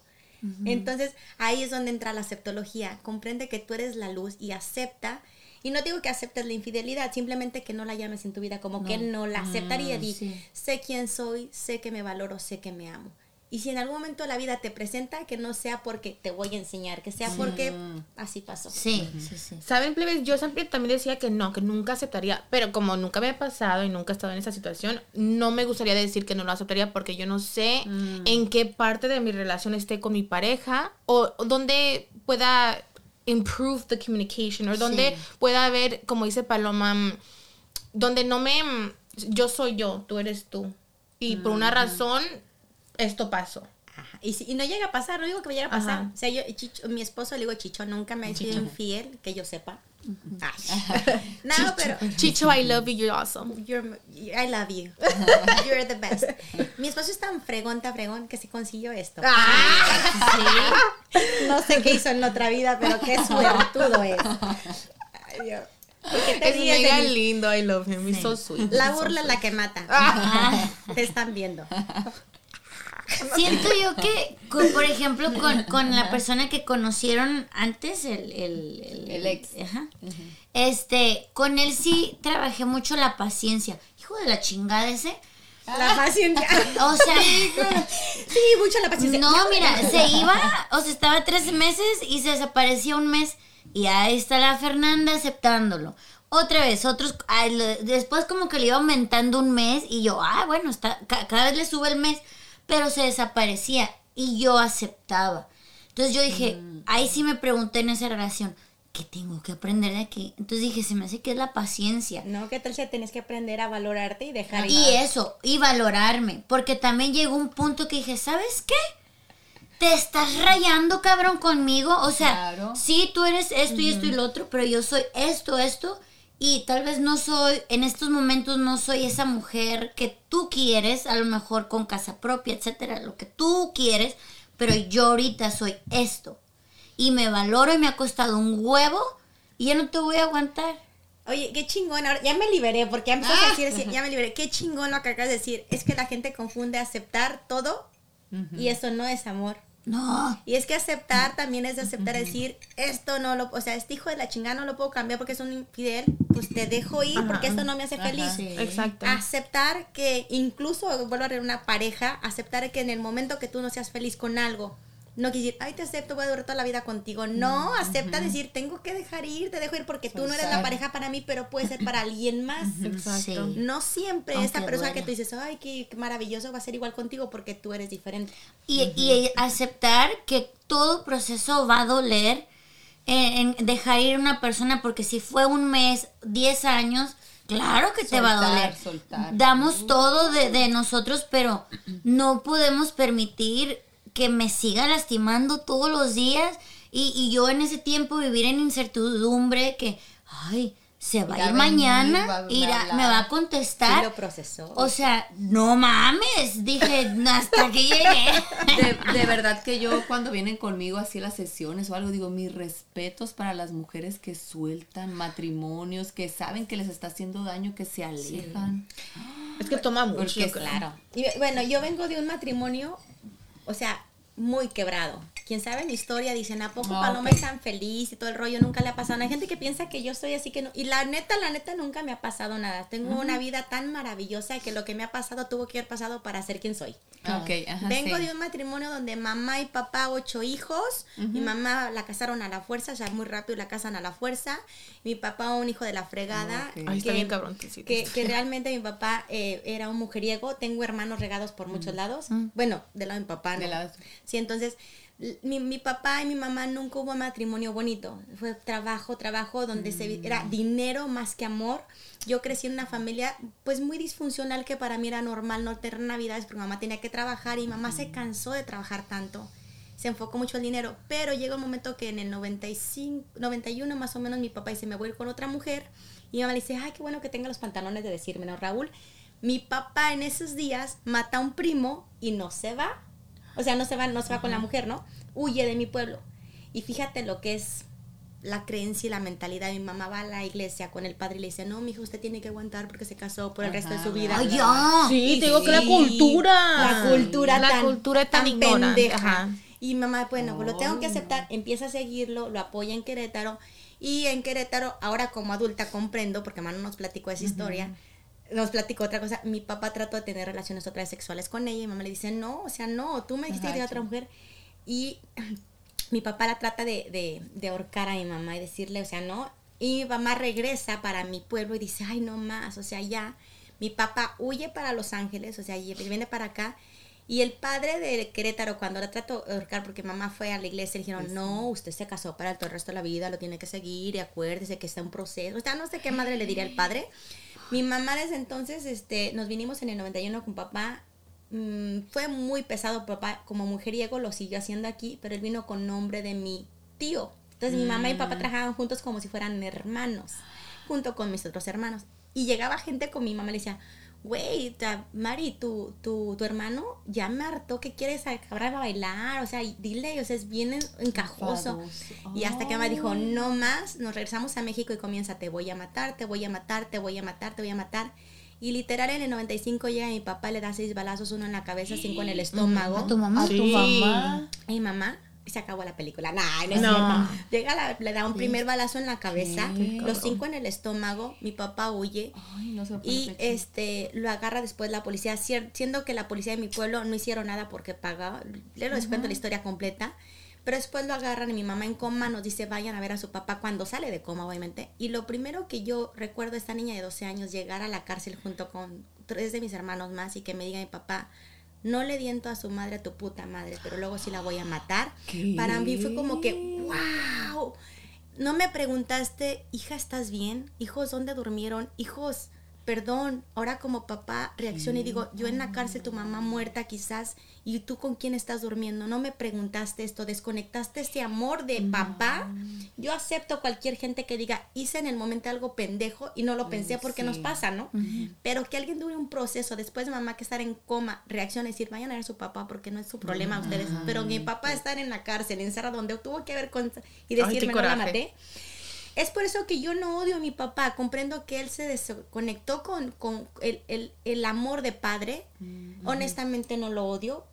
B: Entonces ahí es donde entra la aceptología, comprende que tú eres la luz y acepta. Y no digo que aceptes la infidelidad, simplemente que no la llames en tu vida, como que no la aceptaría.
D: Sí.
B: sé quién soy, sé que me valoro, sé que me amo. Y si en algún momento la vida te presenta, que no sea porque te voy a enseñar, que sea porque así pasó.
D: Sí, sí, sí.
C: ¿Saben, plebes? Yo siempre también decía que no, que nunca aceptaría, pero como nunca me ha pasado y nunca he estado en esa situación, no me gustaría decir que no lo aceptaría porque yo no sé en qué parte de mi relación esté con mi pareja o, o donde pueda improve the communication o donde
D: Sí.
C: pueda haber, como dice Paloma, mm, donde no me... mm, Yo soy yo, tú eres tú. Y por una razón, esto pasó.
B: Ajá. Y, si, y no llega a pasar, no digo que me llegue a pasar.
C: Ajá.
B: O sea, yo, Chicho- mi esposo, le digo Chicho, nunca me ha sido infiel, que yo sepa. Ay. no, pero
C: Chicho, I love you, you're awesome.
B: you're, I love you. You're the best. Mi esposo es tan fregón, tan fregón, que se consiguió esto. No sé qué hizo en otra vida, pero qué suertudo es. Ay, Dios. ¿Por qué te
C: Es mega lindo, I love him, he's so sweet.
B: La burla es la que mata.
C: Ah.
B: Te están viendo.
D: Siento yo que, con- por ejemplo, con, con la persona que conocieron antes, el, el, el-
A: El ex.
D: ajá, este, con él sí trabajé mucho la paciencia. Hijo de la chingada ese.
B: La paciencia.
D: O sea,
B: Sí, mucho la paciencia.
D: no, mira, se iba, o sea, estaba tres meses y se desaparecía un mes. Y ahí está la Fernanda aceptándolo. Otra vez, otros, después como que le iba aumentando un mes y yo, ah, bueno, está, ca- cada vez le sube el mes, pero se desaparecía y yo aceptaba. Entonces yo dije, ahí sí me pregunté en esa relación, ¿qué tengo que aprender de aquí? Entonces dije, se me hace que es la paciencia.
B: No, ¿qué tal si tenés que aprender a valorarte y dejar ir?
D: Y eso, y valorarme, porque también llegó un punto que dije, ¿sabes qué? Te estás rayando, cabrón, conmigo. O sea,
A: Claro.
D: sí, tú eres esto y esto y lo otro, pero yo soy esto, esto, y tal vez no soy, en estos momentos no soy esa mujer que tú quieres, a lo mejor con casa propia, etcétera, lo que tú quieres, pero yo ahorita soy esto. Y me valoro y me ha costado un huevo y ya no te voy a aguantar.
B: Oye, qué chingón. Ahora ya me liberé porque ya empezaste a decir, así, ya me liberé. Qué chingón lo que acabas de decir. Es que la gente confunde aceptar todo y eso no es amor.
D: No.
B: Y es que aceptar también es de aceptar decir, esto no lo, o sea, este hijo de la chingada no lo puedo cambiar porque es un infiel, pues te dejo ir porque esto no me hace feliz.
D: Sí.
C: Exacto.
B: Aceptar que incluso, vuelvo a ver una pareja, aceptar que en el momento que tú no seas feliz con algo, no quiere decir, ay, te acepto, voy a durar toda la vida contigo. No, acepta decir, tengo que dejar ir, te dejo ir porque tú no eres la pareja para mí, pero puede ser para alguien más.
C: Exacto.
D: Sí.
B: No siempre
D: Aunque
B: esta persona
D: duela.
B: que tú dices, ay, qué, qué maravilloso va a ser igual contigo porque tú eres diferente.
D: Y, y aceptar que todo proceso va a doler en, en dejar ir a una persona, porque si fue un mes, 10 años, claro que te va a doler.
A: soltar.
D: Damos todo de, de nosotros, pero no podemos permitir que me siga lastimando todos los días y, y yo en ese tiempo vivir en incertidumbre que, ay, se va a ir mañana,
A: va
D: irá- me va a
B: Sí
D: contestar.
B: lo procesó.
D: O sea, no mames, dije, hasta que llegué.
A: De, de verdad que yo cuando vienen conmigo así las sesiones o algo, digo, mis respetos para las mujeres que sueltan matrimonios, que saben que les está haciendo daño, que se alejan.
C: Es que toma mucho.
A: Porque
C: claro.
B: Y bueno, yo vengo de un matrimonio, o sea, muy quebrado. Quien sabe mi historia dicen, ¿a poco
A: Ah,
B: Paloma
A: ok.
B: es tan feliz y todo el rollo? Nunca le ha pasado. Hay gente que piensa que yo soy así que no. Y la neta, la neta, nunca me ha pasado nada. Tengo una vida tan maravillosa que lo que me ha pasado tuvo que haber pasado para ser quien soy.
A: Ok, ajá,
B: Vengo
A: sí.
B: de un matrimonio donde mamá y papá, ocho hijos. Mi mamá la casaron a la fuerza, o sea, muy rápido la casan a la fuerza. Mi papá, un hijo de la fregada.
A: Ok.
C: Ay, está bien cabrón, sí,
B: que, que realmente mi papá eh, era un mujeriego. Tengo hermanos regados por muchos lados. Bueno, del lado de mi papá, ¿no?
A: De lado-
B: Sí, entonces mi, mi papá y mi mamá nunca hubo matrimonio bonito. Fue trabajo, trabajo, donde se era dinero más que amor. Yo crecí en una familia pues muy disfuncional que para mí era normal no tener navidades porque mamá tenía que trabajar y mamá se cansó de trabajar tanto. Se enfocó mucho el dinero, pero llegó un momento que en el 95, 91 más o menos mi papá dice, me voy a ir con otra mujer. Y mi mamá le dice, ay, qué bueno que tenga los pantalones de decirme, ¿no, Raúl? Mi papá en esos días mata a un primo y no se va. O sea, no se va, no se va con la mujer, ¿no? Huye de mi pueblo. Y fíjate lo que es la creencia y la mentalidad. Mi mamá va a la iglesia con el padre y le dice, no, mi hijo, usted tiene que aguantar porque se casó por el resto de
A: Ajá,
B: su vida.
D: Ay, ya.
C: Sí, te digo que la cultura.
B: La cultura
C: La
B: tan,
C: cultura tan, ignorante.
B: pendeja.
C: Ajá.
B: Y mamá, bueno, pues lo tengo que aceptar. Empieza a seguirlo, lo apoya en Querétaro. Y en Querétaro, ahora como adulta comprendo, porque mamá no nos platicó esa historia, nos platicó otra cosa. Mi papá trató de tener relaciones otra vez sexuales con ella y mamá le dice, no, o sea, no, tú me dijiste
A: Ajá,
B: que otra mujer. Y mi papá la trata de, de, de ahorcar a mi mamá y decirle, o sea, no. Y mi mamá regresa para mi pueblo y dice, ay, no más, o sea, ya. Mi papá huye para Los Ángeles, o sea, y viene para acá. Y el padre de Querétaro, cuando la trató de ahorcar, porque mamá fue a la iglesia, le dijeron, no, usted se casó para todo el resto de la vida, lo tiene que seguir, y acuérdese que está en proceso. O sea, no sé qué madre le diría el padre. Mi mamá desde entonces, este, nos vinimos en el 91 con papá. Mm, fue muy pesado papá, como mujeriego lo siguió haciendo aquí, pero él vino con nombre de mi tío. Entonces mi mamá y papá trabajaban juntos como si fueran hermanos, junto con mis otros hermanos. Y llegaba gente con mi mamá y le decía, güey, Mari, tu, tu, tu hermano ya me hartó que quieres acabar a bailar, o sea, y dile, o sea, es bien encajoso. Y hasta que mamá dijo, no más, nos regresamos a México y comienza, te voy a matar, te voy a matar, te voy a matar, te voy a matar. Y literal en el 95 llega mi papá, le da seis balazos, uno en la cabeza, cinco en el estómago.
D: ¿A tu mamá?
A: A tu mamá.
B: A mi mamá y se acabó la película. Nah, no es
C: No.
B: cierto. Llega, la- le da un primer balazo en la cabeza, los cinco en el estómago, mi papá huye.
A: Ay, no se
B: Y este lo agarra después la policía, siendo que la policía de mi pueblo no hicieron nada porque pagaba. Le les cuento la historia completa. Pero después lo agarran y mi mamá en coma nos dice vayan a ver a su papá cuando sale de coma, obviamente. Y lo primero que yo recuerdo a esta niña de 12 años llegar a la cárcel junto con tres de mis hermanos más y que me diga mi papá, no le diento a su madre a tu puta madre, pero luego sí la voy a matar.
A: ¿Qué?
B: Para mí fue como que, wow. No me preguntaste, hija, ¿estás bien? Hijos, ¿dónde durmieron? Hijos, perdón. Ahora como papá reacciono y digo, yo en la cárcel, tu mamá muerta quizás, y tú con quién estás durmiendo. No me preguntaste esto, desconectaste este amor de papá. Yo acepto cualquier gente que diga, hice en el momento algo pendejo y no lo pensé porque nos pasa, ¿no? Pero que alguien dure un proceso después de mamá que estar en coma, reacciona y decir, vayan a ver a su papá porque no es su problema ustedes. Pero mi papá estar en la cárcel, encerrado, donde tuvo que ver con... y
C: Ay,
B: decirme, no la maté. Es por eso que yo no odio a mi papá, comprendo que él se desconectó con, con el, el- el amor de padre. Honestamente no lo odio,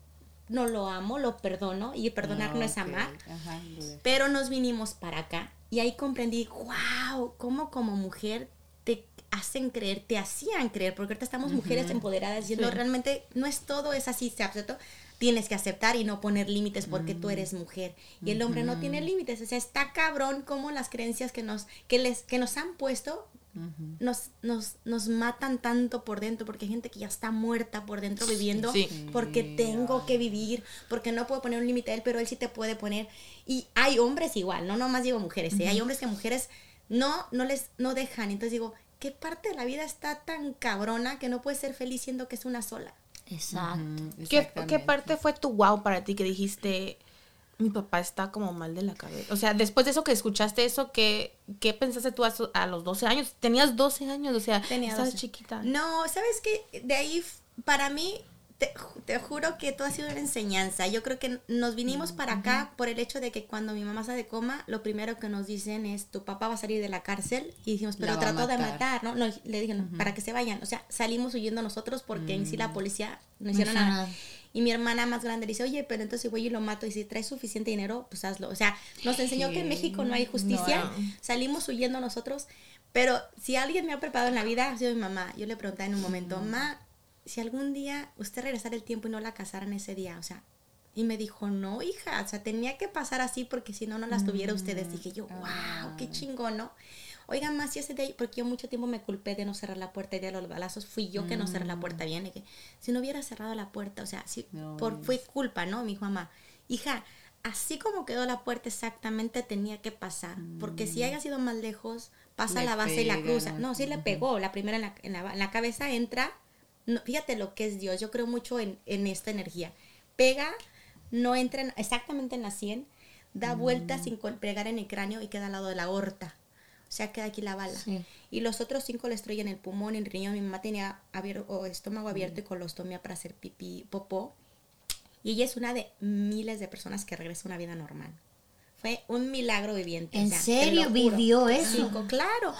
B: no lo amo, lo perdono y perdonar no, es
A: Ah, ok.
B: amar.
A: Ajá,
B: Pero nos vinimos para acá y ahí comprendí, wow, cómo como mujer te hacen creer, te hacían creer, porque ahorita estamos mujeres empoderadas diciendo
C: Sí.
B: realmente no es todo, es así, se aceptó. Tienes que aceptar y no poner límites porque
A: Mm.
B: tú eres mujer y el hombre no tiene límites. O sea, está cabrón como las creencias que nos, que les, que nos han puesto nos, nos, nos matan tanto por dentro porque hay gente que ya está muerta por dentro viviendo
C: Sí.
B: porque tengo que vivir, porque no puedo poner un límite a él, pero él sí te puede poner. Y hay hombres igual, no nomás digo mujeres, ¿eh? hay hombres que mujeres no, no les no dejan. Entonces digo, ¿qué parte de la vida está tan cabrona que no puedes ser feliz siendo que es una sola?
D: Exacto.
C: ¿Qué, ¿Qué parte fue tu wow para ti que dijiste, mi papá está como mal de la cabeza? O sea, después de eso que escuchaste eso, ¿qué, qué pensaste tú a, a los 12 años? Tenías 12 años, o sea,
B: Tenía
C: estabas
B: 12.
C: chiquita.
B: No, ¿sabes qué? De ahí, para mí, te, te juro que todo ha sido una enseñanza. Yo creo que nos vinimos para acá por el hecho de que cuando mi mamá sale de coma, lo primero que nos dicen es, tu papá va a salir de la cárcel. Y dijimos, pero trató de
A: matar.
B: ¿no? no le dije, no, para que se vayan. O sea, salimos huyendo nosotros porque en sí la policía no hicieron nada.
D: nada.
B: Y mi hermana más grande le dice, oye, pero entonces si voy y lo mato y si traes suficiente dinero, pues hazlo. O sea, nos enseñó que en México no hay justicia.
C: No.
B: Salimos huyendo nosotros. Pero si alguien me ha preparado en la vida, ha sido mi mamá. Yo le pregunté en un momento, mamá, si algún día usted regresara el tiempo y no la casaran ese día, o sea, y me dijo, no, hija, o sea, tenía que pasar así porque si no, no las tuviera ustedes. Dije yo, wow, qué chingón, ¿no? Oigan, más si ese día, porque yo mucho tiempo me culpé de no cerrar la puerta y de los balazos, fui yo que no cerré la puerta bien, y que si no hubiera cerrado la puerta, o sea, si,
A: No,
B: por, fue culpa, ¿no? Mi mamá, hija, así como quedó la puerta exactamente tenía que pasar, porque si haya sido más lejos, pasa
A: Le
B: la base y la cruza.
A: ¿no?
B: Sí le pegó, la primera en la, en la, en la cabeza entra, no, fíjate lo que es Dios, yo creo mucho en, en esta energía. Pega, no entra en- exactamente en la 100, da vueltas sin pegar en el cráneo y queda al lado de la aorta. O sea, queda aquí la bala.
D: Sí.
B: Y los otros cinco le destruyen el pulmón, el riñón. Mi mamá tenía abier- o estómago abierto y colostomía para hacer pipí, popó. Y ella es una de miles de personas que regresa a una vida normal. Fue un milagro viviente.
D: ¿En
B: o sea, te
D: serio? ¿Vivió eso?
B: Cinco, claro.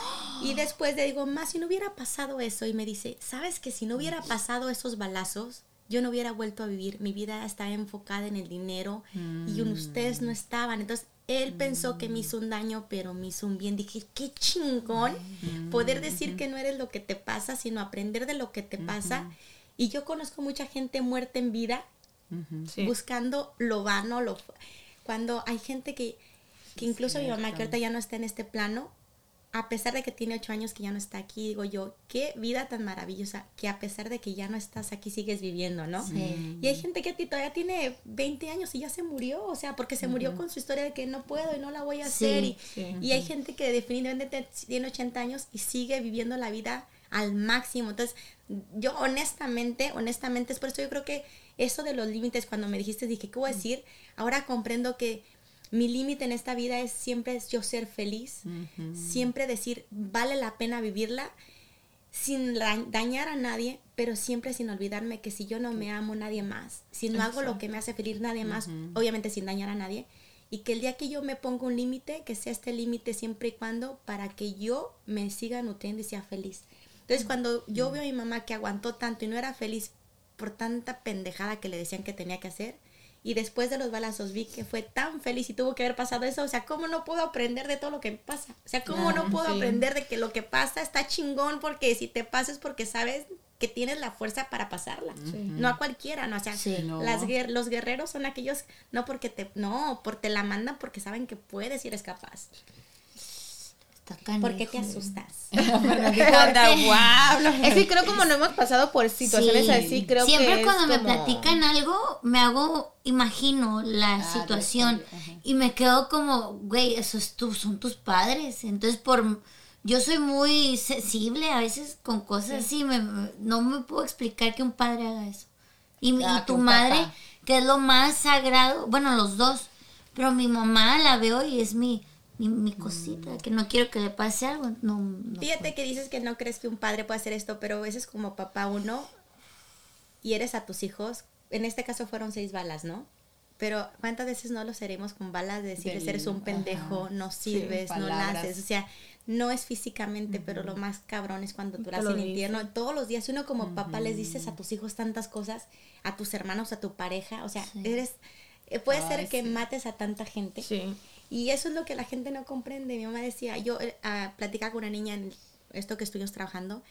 B: Y después le digo, más si no hubiera pasado eso. Y me dice, ¿sabes que si no hubiera pasado esos balazos, yo no hubiera vuelto a vivir? Mi vida estaba enfocada en el dinero y ustedes no estaban. Entonces, él pensó que me hizo un daño, pero me hizo un bien. Dije, qué chingón poder decir que no eres lo que te pasa, sino aprender de lo que te pasa. Y yo conozco mucha gente muerta en vida
C: Sí.
B: buscando lo vano, lo cuando hay gente que, que incluso mi mamá que ahorita ya no está en este plano, a pesar de que tiene ocho años que ya no está aquí, digo yo, qué vida tan maravillosa, que a pesar de que ya no estás aquí sigues viviendo, ¿no?
D: Sí.
B: Y hay gente que a ti todavía tiene 20 años y ya se murió, o sea, porque se murió con su historia de que no puedo y no la voy a
D: Sí,
B: hacer. Y,
C: sí.
B: y hay gente que definitivamente te- tiene 80 años y sigue viviendo la vida al máximo. Entonces, yo honestamente, honestamente, es por eso yo creo que eso de los límites, cuando me dijiste, dije, ¿qué voy a decir? Ahora comprendo que mi límite en esta vida es siempre yo ser feliz, siempre decir, vale la pena vivirla sin da- dañar a nadie, pero siempre sin olvidarme que si yo no me amo, nadie más. Si no hago lo que me hace feliz, nadie más, obviamente sin dañar a nadie. Y que el día que yo me ponga un límite, que sea este límite siempre y cuando para que yo me siga nutriendo y sea feliz. Entonces, cuando yo veo a mi mamá que aguantó tanto y no era feliz por tanta pendejada que le decían que tenía que hacer, y después de los balazos vi que fue tan feliz y tuvo que haber pasado eso, o sea, ¿cómo no puedo aprender de todo lo que me pasa? O sea, ¿cómo no puedo
C: sí.
B: aprender de que lo que pasa está chingón porque si te pasa es porque sabes que tienes la fuerza para pasarla. No a cualquiera, ¿no? O sea,
D: Sí.
A: No.
B: las los guerreros son aquellos, no porque te, no, por te la mandan porque saben que puedes y eres capaz. ¿Por qué te asustas?
C: Es que creo como no hemos pasado por situaciones
D: Sí.
C: así, creo
D: Siempre
C: que es
D: cuando me
C: como-
D: platican algo, me hago, imagino la situación y me quedo como, güey, esos tu- son tus padres. Entonces, por yo soy muy sensible a veces con cosas así, me, no me puedo explicar que un padre haga eso. Y,
A: Ah,
D: y tu madre,
A: papá.
D: que es lo más sagrado, bueno, los dos, pero mi mamá la veo y es mi, mi, mi cosita, que no quiero que le pase algo. No, no
B: Fíjate que dices que no crees que un padre pueda hacer esto, pero a veces como papá uno y eres a tus hijos, en este caso fueron seis balas, ¿no? Pero ¿cuántas veces no lo seremos con balas de decirles
A: Del-
B: eres un pendejo,
A: ajá.
B: no
A: Sí,
B: sirves, no haces? O sea, no es físicamente, pero lo más cabrón es cuando tú en infierno. Todos los días uno como papá les dices a tus hijos tantas cosas, a tus hermanos, a tu pareja, o sea,
D: Sí.
B: eres... eh, Puede
A: Ay,
B: ser que
A: sí.
B: mates a tanta gente.
C: Sí.
B: Y eso es lo que la gente no comprende. Mi mamá decía, yo ah, platicaba con una niña en esto que estuvimos trabajando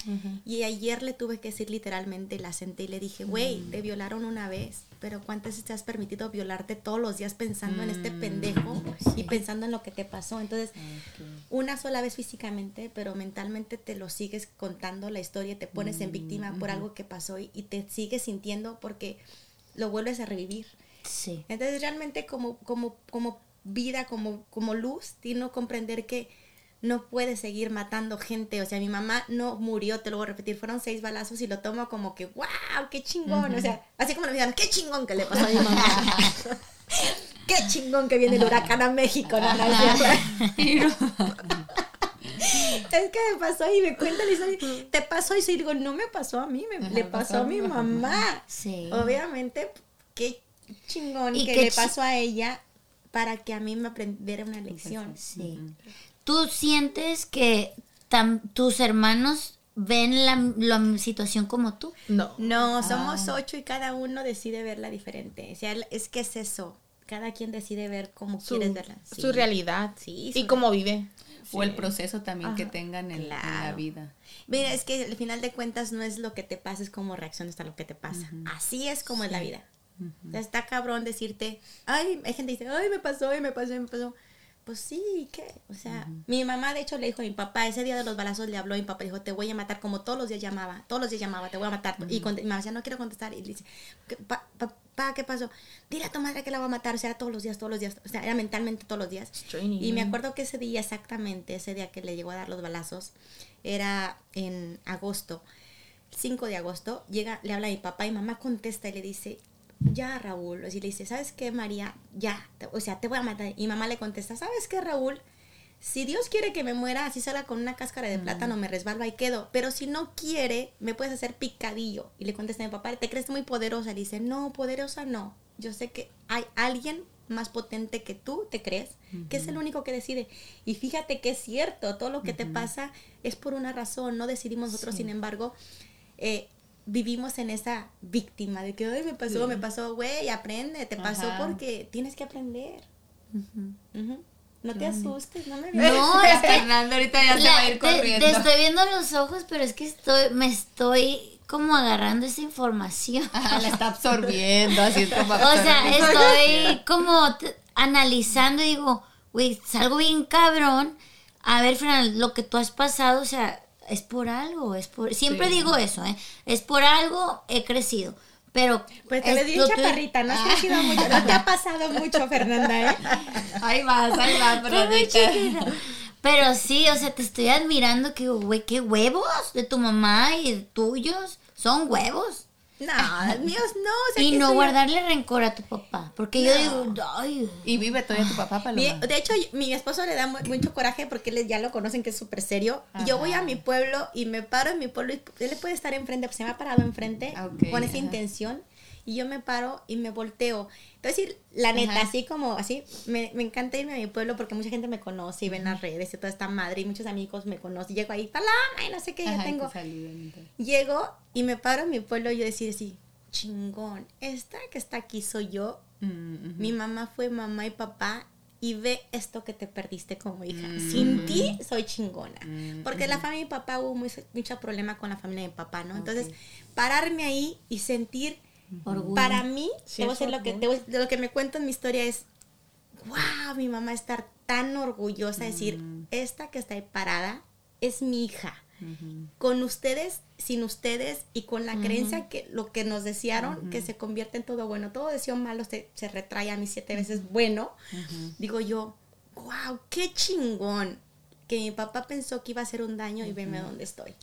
B: y ayer le tuve que decir literalmente, la senté y le dije, güey, te violaron una vez, pero ¿cuántas te has permitido violarte todos los días pensando en este pendejo y pensando en lo que te pasó? Entonces, una sola vez físicamente, pero mentalmente te lo sigues contando la historia, te pones en víctima por algo que pasó y, y te sigues sintiendo porque lo vuelves a revivir.
D: Sí.
B: Entonces realmente como, como, como vida, como, como luz, que comprender que no puedes seguir matando gente. O sea, mi mamá no murió, te lo voy a repetir, fueron seis balazos y lo tomo como que, wow, qué chingón. O sea, así como le digan, qué chingón que le pasó a mi mamá. qué chingón que viene el huracán a México. No, no, es que me pasó y me cuenta la historia. Te pasó y yo digo, no me pasó a mí, me, le pasó a mi mamá.
D: Sí.
B: Obviamente, qué chingón
D: Y
B: que
D: qué
B: le pasó a ella para que a mí me aprendiera una lección.
D: Sí. ¿Tú sientes que tam- tus hermanos ven la, la situación como tú?
C: No.
B: No, somos ocho y cada uno decide verla diferente. O sea, es que es eso. Cada quien decide ver cómo
C: Su,
B: quieres verla. Sí.
C: su realidad.
B: Sí,
C: y cómo vive.
A: O el proceso también que tengan en, en la vida.
B: Mira, es que al final de cuentas no es lo que te pasa, es cómo reaccionas a lo que te pasa. Así es como es la vida. O sea, está cabrón decirte, ay, hay gente que dice, ay, me pasó, ay, me pasó, me pasó. Pues sí, ¿qué? O sea, mi mamá de hecho le dijo a mi papá, ese día de los balazos le habló a mi papá, dijo, te voy a matar, como todos los días llamaba, todos los días llamaba, te voy a matar. Y conte- mi mamá decía, no quiero contestar. Y le dice, "¿Qué- pa- papá, ¿qué pasó? Dile a tu madre que la va a matar, o sea, todos los días, todos los días, o sea, era mentalmente todos los días.
C: Training.
B: Y me acuerdo que ese día exactamente, ese día que le llegó a dar los balazos, era en agosto, 5 de agosto, llega, le habla a mi papá y mamá contesta y le dice, ya Raúl, y le dice, ¿sabes qué María? Ya, o sea, te voy a matar. Y mamá le contesta, ¿sabes qué Raúl? Si Dios quiere que me muera, así salga con una cáscara de plátano, me resbalo y quedo. Pero si no quiere, me puedes hacer picadillo. Y le contesta a mi papá, ¿te crees muy poderosa? Le dice, no, poderosa no. Yo sé que hay alguien más potente que tú, ¿te crees? Que es el único que decide. Y fíjate que es cierto, todo lo que te pasa es por una razón, no decidimos nosotros, sin embargo, eh, vivimos en esa víctima de que, ay, me pasó, me pasó, güey, aprende, te pasó
A: Ajá.
B: porque tienes que aprender. No te asustes, no me
D: No, es que
A: Fernando ahorita ya se va a
D: la-
A: ir corriendo.
D: te estoy viendo los ojos, pero es que estoy, me estoy como agarrando esa información.
A: Ajá, la está absorbiendo, así es como
D: O sea, estoy como analizando y digo, güey, salgo bien cabrón. A ver, Fran, lo que tú has pasado, o sea, es por algo, es por... Siempre
A: Sí.
D: digo eso, ¿eh? Es por algo he crecido. Pero...
B: Pues te
D: es lo tuyo-
B: chaparrita, no has crecido mucho, no te ha pasado mucho, Fernanda, ¿eh?
A: Ahí vas, ahí vas,
D: chiquita. Pero sí, o sea, te estoy admirando que, güey, qué huevos de tu mamá y de tuyos. Son huevos.
B: No, míos no. o sea,
D: Y no guardarle rencor a tu papá. Porque yo digo, ay,
A: Y vive todavía tu papá,
B: Mi-
A: Paloma.
B: de hecho, mi esposo le da mu- mucho coraje porque él ya lo conocen que es súper serio. Y yo voy a mi pueblo y me paro en mi pueblo y él puede estar enfrente, pues se me ha parado enfrente
A: Ah,
B: con esa
A: ajá.
B: intención. Y yo me paro y me volteo. Entonces, la neta,
A: Ajá.
B: así como así, me, me encanta irme a mi pueblo porque mucha gente me conoce y ven las redes y toda esta madre y muchos amigos me conocen. Llego ahí, palama y no sé qué, ya
A: Ajá,
B: tengo. Llego y me paro en mi pueblo y yo decir así, chingón, esta que está aquí soy yo,
A: Mm,
B: mi mamá fue mamá y papá y ve esto que te perdiste como hija. Sin ti soy chingona.
A: Mm,
B: Porque la familia de mi papá hubo muy- mucho problema con la familia de mi papá, ¿no? Entonces, pararme ahí y sentir,
D: orgullo.
B: para mí,
C: Sí,
B: lo que, voy- de lo que me cuento en mi historia es, wow, mi mamá estar tan orgullosa de decir, esta que está ahí parada es mi hija con ustedes, sin ustedes y con la creencia que lo que nos desearon, que se convierte en todo bueno. Todo deseo malo se, se retrae a mí siete veces bueno. Digo yo, wow, qué chingón. Que mi papá pensó que iba a hacer un daño y veme dónde estoy.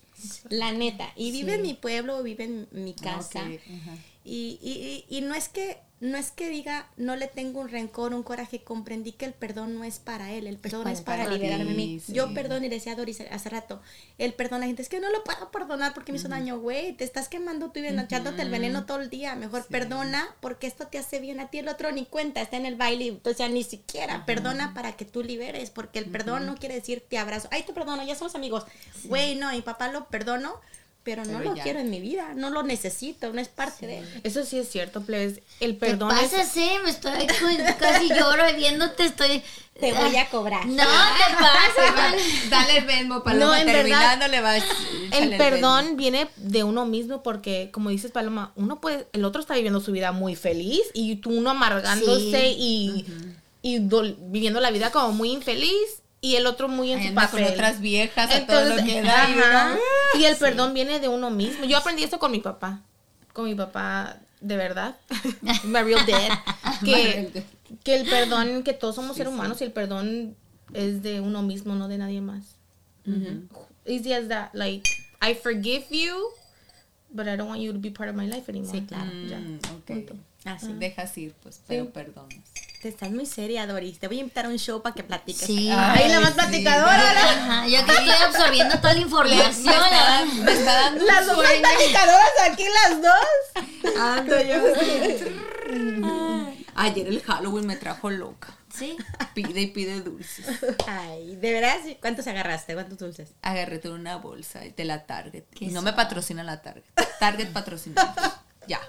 B: La neta. Y vive en mi pueblo, vive en mi casa.
A: Ok, ajá.
B: Y, y, y, y no es que no es que diga no le tengo un rencor, un coraje, comprendí que el perdón no es para él, el perdón es para,
A: para
B: liberarme a
A: ti,
B: mí.
A: sí.
B: Yo perdono y decía Doris hace rato, el perdón la gente es que no lo puedo perdonar porque me hizo daño, güey, te estás quemando tú y echándote el veneno todo el día, mejor perdona porque esto te hace bien a ti, el otro ni cuenta, está en el baile, o sea, ni siquiera, perdona para que tú liberes, porque el perdón no quiere decir te abrazo, ay, te perdono, ya somos amigos, güey, no, mi papá lo perdono, pero no
A: Pero
B: lo
A: ya.
B: quiero en mi vida, no lo necesito, no es parte de él.
C: Eso sí es cierto, plebes. El
D: ¿Qué
C: perdón es...
D: pasa, sí? Me estoy casi lloro viéndote, estoy...
B: Te voy a cobrar.
D: No, ¿qué pasa?
A: Dale el Venmo, Paloma,
C: No, en verdad,
A: terminando le vas
C: El perdón viene de uno mismo porque, como dices, Paloma, uno puede, el otro está viviendo su vida muy feliz y tú uno amargándose y, y dol- viviendo la vida como muy infeliz y el otro muy en
A: Ahí
C: su papel.
A: con otras viejas a todo lo que da. y
C: ajá.
A: uno,
C: Y el perdón viene de uno mismo. Yo aprendí esto con mi papá, con mi papá de verdad, my real dad, que, que el perdón, que todos somos seres humanos y el perdón es de uno mismo, no de nadie más. Easy as that. Like, I forgive you, but I don't want you to be part of my life anymore.
B: Sí, claro.
C: Ya.
A: Mm, ok.
C: Punto.
B: Así.
A: Dejas ir, pues, pero perdonas.
B: Te estás muy seria, Doris. Te voy a invitar a un show para que platiques.
D: Sí.
C: Ay, la más
A: sí.
C: platicadora. la-
D: Ajá, yo que estoy absorbiendo toda la información. la-
A: me está dando
C: Las dos platicadoras aquí, las dos.
A: Ando yo. Ayer el Halloween me trajo loca.
D: Sí.
A: Pide y pide dulces.
B: Ay, ¿de verdad? sí? ¿Cuántos agarraste? ¿Cuántos dulces?
A: Agarré toda una bolsa de la Target.
D: Qué
A: No me
B: Ah.
A: patrocina la Target. Target patrocina. Ya.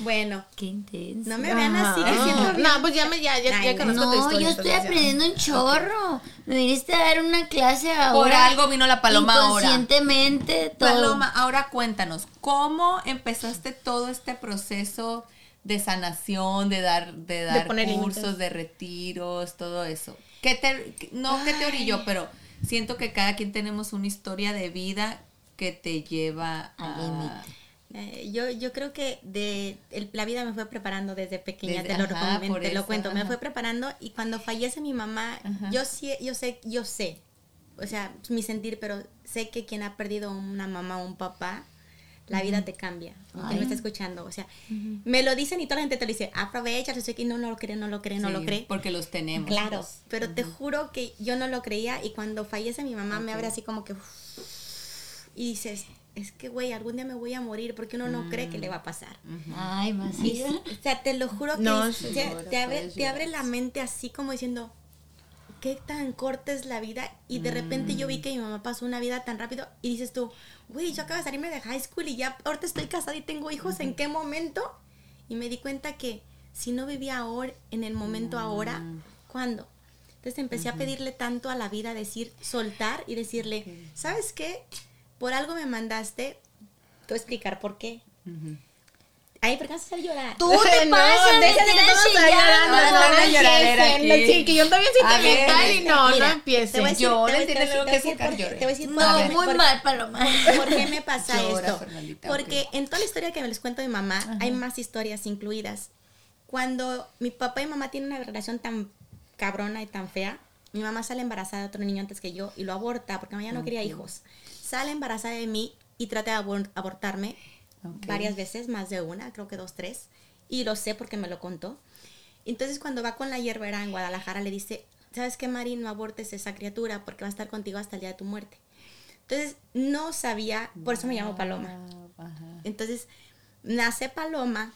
B: Bueno,
D: Qué intenso.
B: no me vean así, bien.
C: No, pues ya me ya, ya,
B: Ay,
C: ya
B: no.
C: conozco tu
D: No,
C: historia.
D: yo estoy aprendiendo un chorro. Me viniste a dar una clase ahora.
A: Por algo vino la paloma ahora.
D: Inconscientemente, todo.
A: Paloma, ahora cuéntanos, ¿cómo empezaste todo este proceso de sanación, de dar, de dar
C: poner
A: cursos, de retiros, todo eso? ¿Qué te, no que te orilló, pero siento que cada quien tenemos una historia de vida que te lleva
D: Al
A: a...
D: límite.
B: Eh, yo, yo creo que de el- la vida me fue preparando desde pequeña,
A: Desde-
B: te lo,
A: ajá,
B: te lo cuento, me fue preparando y cuando fallece mi mamá,
A: Ajá.
B: yo sí, yo sé, yo sé, o sea, mi sentir, pero sé que quien ha perdido una mamá o un papá, la vida te cambia, quien me está escuchando, o sea, me lo dicen y toda la gente te lo dice, aprovecha, yo sé que no, no lo cree, no lo cree, no
A: Sí,
B: lo cree.
A: Porque los tenemos.
B: Claro,
A: pues.
B: pero te juro que yo no lo creía y cuando fallece mi mamá me abre así como que y dices, es que güey, algún día me voy a morir porque uno no cree que le va a pasar.
D: Ay,
B: Y,
D: masita.
B: o sea, te lo juro que
C: No,
B: es-
C: sí,
B: te, te abre, te abre la mente así como diciendo, qué tan corta es la vida. Y de repente yo vi que mi mamá pasó una vida tan rápido y dices tú, güey, yo acabo de salirme de high school y ya ahorita estoy casada y tengo hijos, ¿en qué momento? Y me di cuenta que si no vivía ahora, en el momento ahora, ¿cuándo? Entonces empecé a pedirle tanto a la vida, decir, soltar y decirle, ¿sabes qué? Por algo me mandaste, te voy a explicar por qué. Ay, ¿por qué vas a hacer llorar?
D: Tú te
C: No,
D: pasas, me tienes
C: todos ahí
D: chillando.
C: llorando,
A: No,
C: no,
A: no, lloradera aquí.
C: Que yo también
A: A
C: siento
A: ver,
C: mental y no,
B: Mira,
C: no
B: Te voy a
C: empiecen.
B: decir-
A: Lloren,
B: te voy- te
A: tienen
B: voy-
A: algo
B: te voy
A: que
B: a decir
A: sacar.
B: Te voy a decir
D: No,
B: por
D: muy
B: por-
D: mal, Paloma.
B: ¿Por qué me pasa
A: Llora,
B: esto? Porque
A: ok.
B: en toda la historia que les cuento de mi mamá hay más historias incluidas. Cuando mi papá y mamá tienen una relación tan cabrona y tan fea, mi mamá sale embarazada de otro niño antes que yo y lo aborta porque ella no quería hijos. Sale embarazada de mí y trata de abor- abortarme varias veces, más de una, creo que dos, tres. Y lo sé porque me lo contó. Entonces cuando va con la hierbera en Guadalajara le dice, ¿sabes qué, Mari? No abortes esa criatura porque va a estar contigo hasta el día de tu muerte. Entonces no sabía, por eso me llamo Paloma. Entonces nace Paloma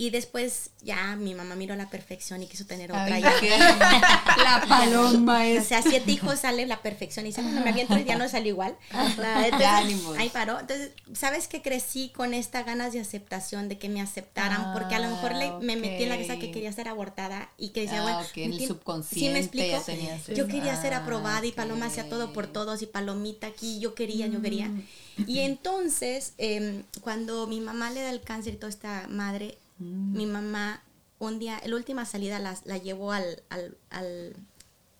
B: y después ya mi mamá miró la perfección y quiso tener otra.
A: Ay, La paloma
B: O
A: es.
B: sea, siete hijos sale la perfección y dice, bueno, me aviento y ya no salió igual. Entonces,
A: ni modo.
B: ahí paró. Entonces, ¿sabes que crecí con esta ganas de aceptación, de que me aceptaran? Porque a lo mejor le, me metí en la cabeza que quería ser abortada y que decía,
A: Ah,
B: bueno,
A: ok, en el
B: ¿sí
A: subconsciente
B: me explico?
A: tenías
B: Yo quería ser
A: Ah,
B: aprobada y Paloma
A: ok.
B: hacía todo por todos y Palomita aquí, yo quería, yo quería.
A: Mm.
B: Y entonces, em, cuando mi mamá le da el cáncer y toda esta madre,
A: Mm.
B: mi mamá un día, la última salida la, la llevó al, al, al,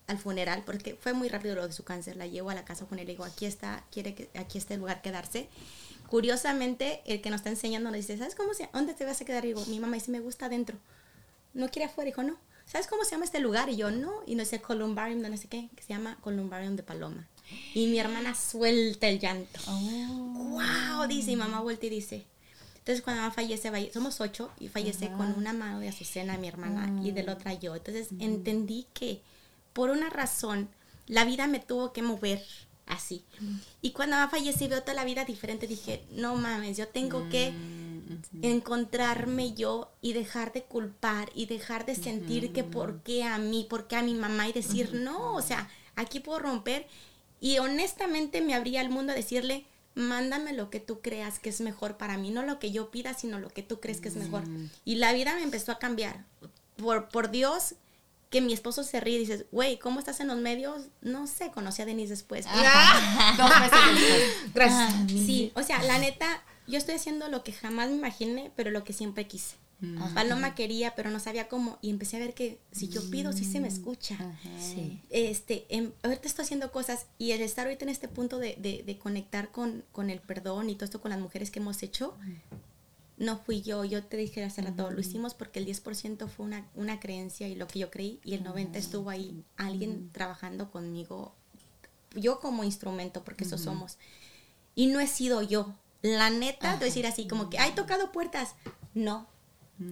B: al funeral, porque fue muy rápido lo de su cáncer, la llevo a la casa con él y digo, aquí está, quiere que aquí está el lugar quedarse. Curiosamente, el que nos está enseñando nos dice, ¿sabes cómo se ¿Dónde te vas a quedar? Y digo, mi mamá dice, me gusta adentro. No quiere afuera, dijo, no. ¿Sabes cómo se llama este lugar? Y yo, no. Y no sé, Columbarium, no sé qué, que se llama Columbarium de Paloma. Y mi hermana suelta el llanto.
A: Oh.
B: ¡Wow! dice, y mamá vuelta y dice. Entonces cuando mamá fallece, somos ocho, y fallece con una mano de Azucena, mi hermana, y de la otra yo. Entonces entendí que por una razón la vida me tuvo que mover así. Y cuando mamá fallece y veo toda la vida diferente, dije, no mames, yo tengo que encontrarme yo y dejar de culpar y dejar de sentir que por qué a mí, por qué a mi mamá y decir, no, o sea, aquí puedo romper y honestamente me abría al mundo a decirle, mándame lo que tú creas que es mejor para mí, no lo que yo pida, sino lo que tú crees que es mejor. Y la vida me empezó a cambiar. Por, por Dios, que mi esposo se ríe y dices, güey, ¿cómo estás en los medios? No sé, conocí a Denise después.
A: Dos meses después.
C: Gracias.
B: Sí, o sea, la neta, yo estoy haciendo lo que jamás me imaginé, pero lo que siempre quise. Paloma quería, pero no sabía cómo. Y empecé a ver que si yo pido, sí se me escucha.
D: Sí.
B: Este, em, ahorita estoy haciendo cosas y el estar ahorita en este punto de, de- de conectar con, con el perdón y todo esto con las mujeres que hemos hecho, no fui yo. Yo te dije hace rato, lo hicimos porque el 10% fue una, una creencia y lo que yo creí, y el 90% estuvo ahí, alguien trabajando conmigo, yo como instrumento, porque eso somos. Y no he sido yo. La neta, decir así, como que, ¿hay tocado puertas? No.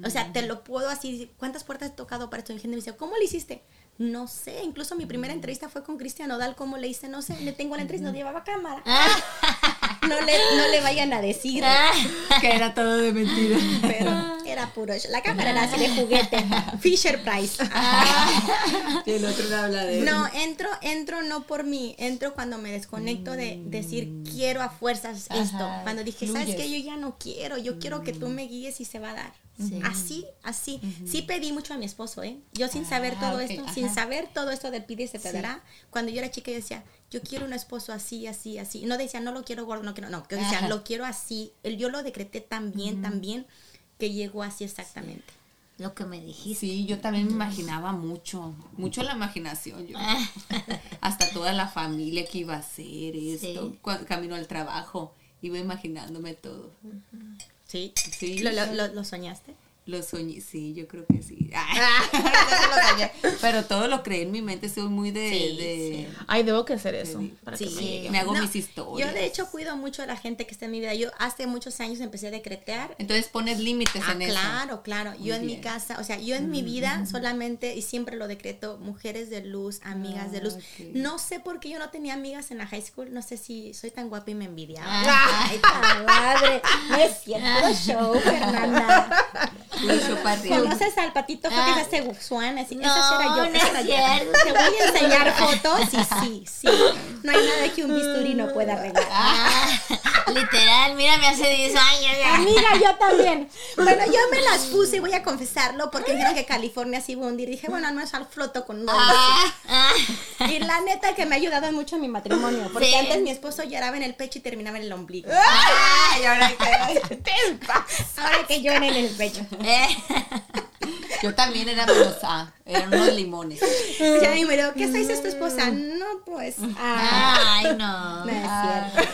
B: O sea, te lo puedo así, ¿cuántas puertas he tocado para esto? Y gente me dice, ¿cómo lo hiciste? No sé, incluso mi primera entrevista fue con Cristian Odal, ¿cómo le hice? No sé, le tengo la entrevista, no llevaba cámara. No le, no le vayan a decir,
A: Que era todo de mentira.
B: pero era puro. La cámara era así de juguete. Fisher Price.
A: Y el otro no habla de
B: No, entro, entro no por mí, entro cuando me desconecto de decir quiero a fuerzas esto. Cuando dije, ¿sabes qué? Yo ya no quiero, yo quiero que tú me guíes y se va a dar.
D: Sí.
B: Así, así. Sí pedí mucho a mi esposo, ¿eh? Yo sin saber
A: Ah,
B: todo esto,
A: ajá.
B: sin saber todo esto del pide y se te dará. Cuando yo era chica yo decía, yo quiero un esposo así, así, así. No decía, no lo quiero gordo, no quiero, no. Yo decía,
A: Ajá.
B: lo quiero así. El- Yo lo decreté tan bien, tan bien, que llegó así exactamente.
D: Lo que me dijiste.
A: Sí, yo también me imaginaba mucho, mucho la imaginación yo. Hasta toda la familia que iba a hacer esto, camino al trabajo, iba imaginándome todo.
B: Sí.
A: Sí.
B: ¿Lo, lo, lo- lo soñaste?
A: Lo soñé, sí, yo creo que sí. Ah, lo. Pero todo lo creé en mi mente, soy muy de...
B: Sí,
A: de-
C: Ay, debo que hacer eso.
A: Sí.
C: Para
B: Sí.
C: que me
A: hago
B: No,
A: mis historias.
B: Yo de hecho cuido mucho a la gente que está en mi vida. Yo hace muchos años empecé a decretar.
A: Entonces pones límites
B: Ah,
A: en eso.
B: claro, claro. Yo
A: Muy
B: en mi casa, o sea, yo en mi vida solamente, y siempre lo decreto, mujeres de luz, amigas de luz.
A: Ah, ok.
B: No sé por qué yo no tenía amigas en la high school. No sé si soy tan guapa y me envidiaba. Ay, ta madre. No es cierto show, Fernanda. ¿Conoces al patito fue
D: Ah.
B: que se hace? Así,
D: No,
B: esa era yo.
D: no
B: esa
D: es
B: yo. Te voy a enseñar fotos y sí, sí. No hay nada que un bisturí no pueda arreglar.
D: Ah, literal, mira, me hace 10 años ya.
B: Amiga, yo también. Bueno, yo me las puse y voy a confesarlo porque dijeron que California se iba a hundir. Dije, bueno, al menos al floto con de
D: Ah, ah.
B: Y la neta que me ha ayudado mucho en mi matrimonio. Porque
D: Sí.
B: antes mi esposo lloraba en el pecho y terminaba en el ombligo.
A: Ay, ahora que-
B: Ahora que llora en el pecho.
D: Eh,
A: Yo también era menos A, eran unos limones.
B: Ya, y me dijo, ¿qué dice tu esposa? No, pues. Ah,
D: Ay, no.
B: no es cierto.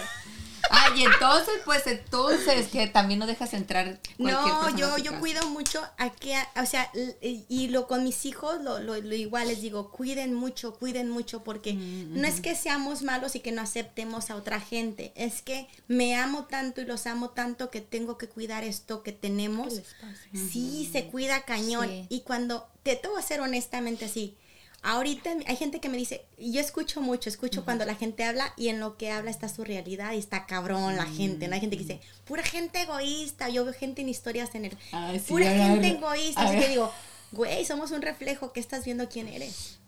A: Ah, y entonces, pues entonces, que también no dejas entrar
B: No,
A: persona a
B: yo, yo cuido mucho a que, o sea, l- y lo con mis hijos, lo, lo, lo igual les digo, cuiden mucho, cuiden mucho, porque no es que seamos malos y que no aceptemos a otra gente, es que me amo tanto y los amo tanto que tengo que cuidar esto que tenemos. Sí, se cuida cañón.
D: Sí.
B: Y cuando, te tengo que ser honestamente así, Ahorita hay gente que me dice, yo escucho mucho, escucho cuando la gente habla y en lo que habla está su realidad y está cabrón la gente, ¿no? Hay gente que dice, pura gente egoísta, yo veo gente en historias en el,
A: Ay, sí,
B: pura gente
A: ver.
B: egoísta, así que digo, güey, somos un reflejo, que estás viendo quién eres?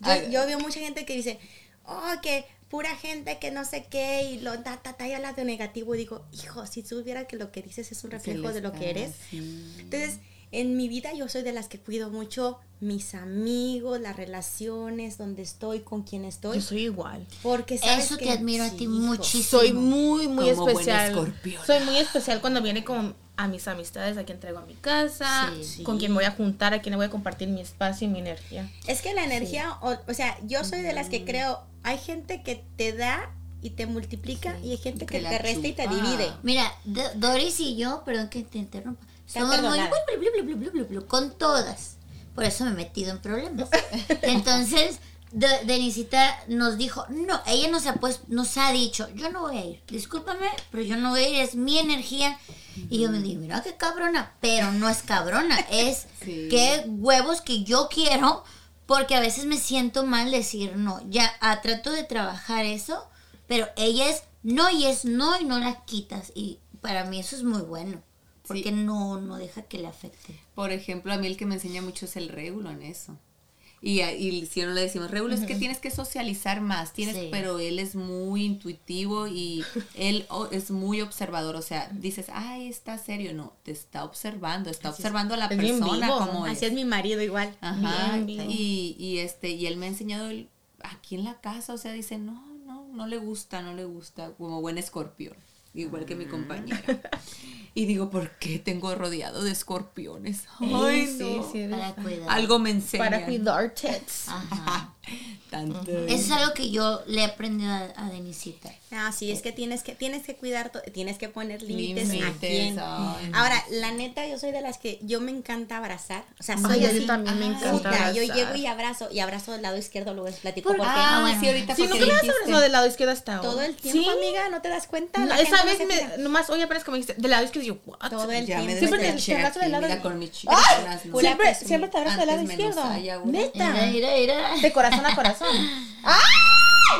B: Yo, yo veo mucha gente que dice, oh, que pura gente que no sé qué, y lo ta, ta, ta, y habla de negativo, y digo, hijo, si supiera que lo que dices es un reflejo de lo que eres, entonces, en mi vida yo soy de las que cuido mucho mis amigos, las relaciones, donde estoy, con quién estoy.
C: Yo soy igual.
B: Porque sabes
D: Eso
B: que-
D: te admiro a ti muchísimo.
C: Soy muy, muy
A: Como
C: especial. Soy muy especial cuando viene como a mis amistades, a quien traigo a mi casa,
D: Sí.
C: con quien me voy a juntar, a quien le voy a compartir mi espacio y mi energía.
B: Es que la energía, o, o sea, yo soy de las que creo, hay gente que te da y te multiplica y hay gente
A: Que
B: te resta y te divide.
D: Mira, Do- Doris y yo, perdón que te interrumpa, Somos muy blu, blu, blu, con todas. Por eso me he metido en problemas. Entonces, de- Denisita nos dijo, no, ella nos ha pues, nos ha dicho, yo no voy a ir, discúlpame, pero yo no voy a ir, es mi energía. Y yo me digo, mira qué cabrona, pero no es cabrona, es
A: Sí.
D: qué huevos que yo quiero, porque a veces me siento mal decir no. Ya ah, trato de trabajar eso, pero ella es no y es no y no la quitas. Y para mí eso es muy bueno, porque
A: Sí.
D: no, no deja que le afecte.
A: Por ejemplo, a mí el que me enseña mucho es el régulo en eso. Y, y si no le decimos, régulo, es que tienes que socializar más, tienes,
D: Sí.
A: pero él es muy intuitivo y él oh, es muy observador. O sea, dices, ay, está serio. No, te está observando, está observando a la persona
C: vivo.
A: como
B: Así es mi marido igual.
A: Ajá,
C: Bien
A: y, y este, y él me ha enseñado el- aquí en la casa, o sea, dice, no, no, no le gusta, no le gusta, como buen escorpión, igual que mi
C: Ah.
A: compañera. Y digo, ¿por qué tengo rodeado de escorpiones?
C: Ay,
A: no.
C: sí,
D: Para cuidar.
A: Algo me enseña.
C: Para cuidar tits.
D: Ajá.
A: Tanto.
D: Eso es algo que yo le he aprendido a, a Denisita.
B: Ah, sí, es que tienes que tienes que cuidar, to- tienes que poner límites a quién.
A: ay.
B: Ahora, la neta, yo soy de las que yo me encanta abrazar. O sea,
C: Ay,
B: soy
C: a mí
B: así.
C: también me
B: Ah,
C: encanta
B: puta, Yo llego y abrazo, y abrazo del lado izquierdo, luego les platico
D: ¿Por
B: por qué.
A: Ah,
D: bueno.
A: sí, ahorita
C: Sí,
A: porque
C: nunca me abrazado del lado izquierdo hasta ahora.
B: Todo el tiempo,
C: ¿Sí?
B: amiga, ¿no te das cuenta?
C: No, esa
B: no
C: vez me, nomás hoy apenas que me dijiste, del lado izquierdo, yo, what?
B: Todo el
A: Ya
B: tiempo.
C: Siempre te- abrazo del lado
A: mira,
C: de-
A: con mi chica.
B: Pura
C: Siempre, te abrazo del lado izquierdo. Neta.
D: Mira, mira, mira.
C: De corazón a corazón. ¡Ah!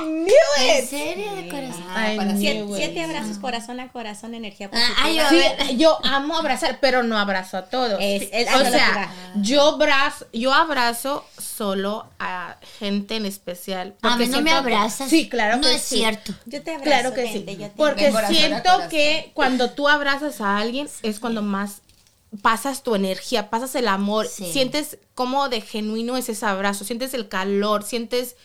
C: ¡Knew
D: ¿En
C: it!
D: serio de corazón?
A: Ah,
B: Siete, abrazos corazón a corazón, energía
D: Ah,
B: positiva.
D: ay, yo-
C: Sí, yo amo abrazar, pero no abrazo a todos.
B: Es- es-
C: o sea, yo abrazo, yo abrazo solo a gente en especial.
D: A mí no me
C: siento
D: abrazas.
C: Sí, claro
D: No
C: que
D: es
C: sí.
D: cierto.
B: Yo te abrazo,
C: Claro que
B: vente,
C: sí.
B: yo te
C: Porque
A: corazón
C: siento
A: corazón.
C: que cuando tú abrazas a alguien es cuando más pasas tu energía, pasas el amor,
D: Sí.
C: sientes cómo de genuino es ese abrazo, sientes el calor, sientes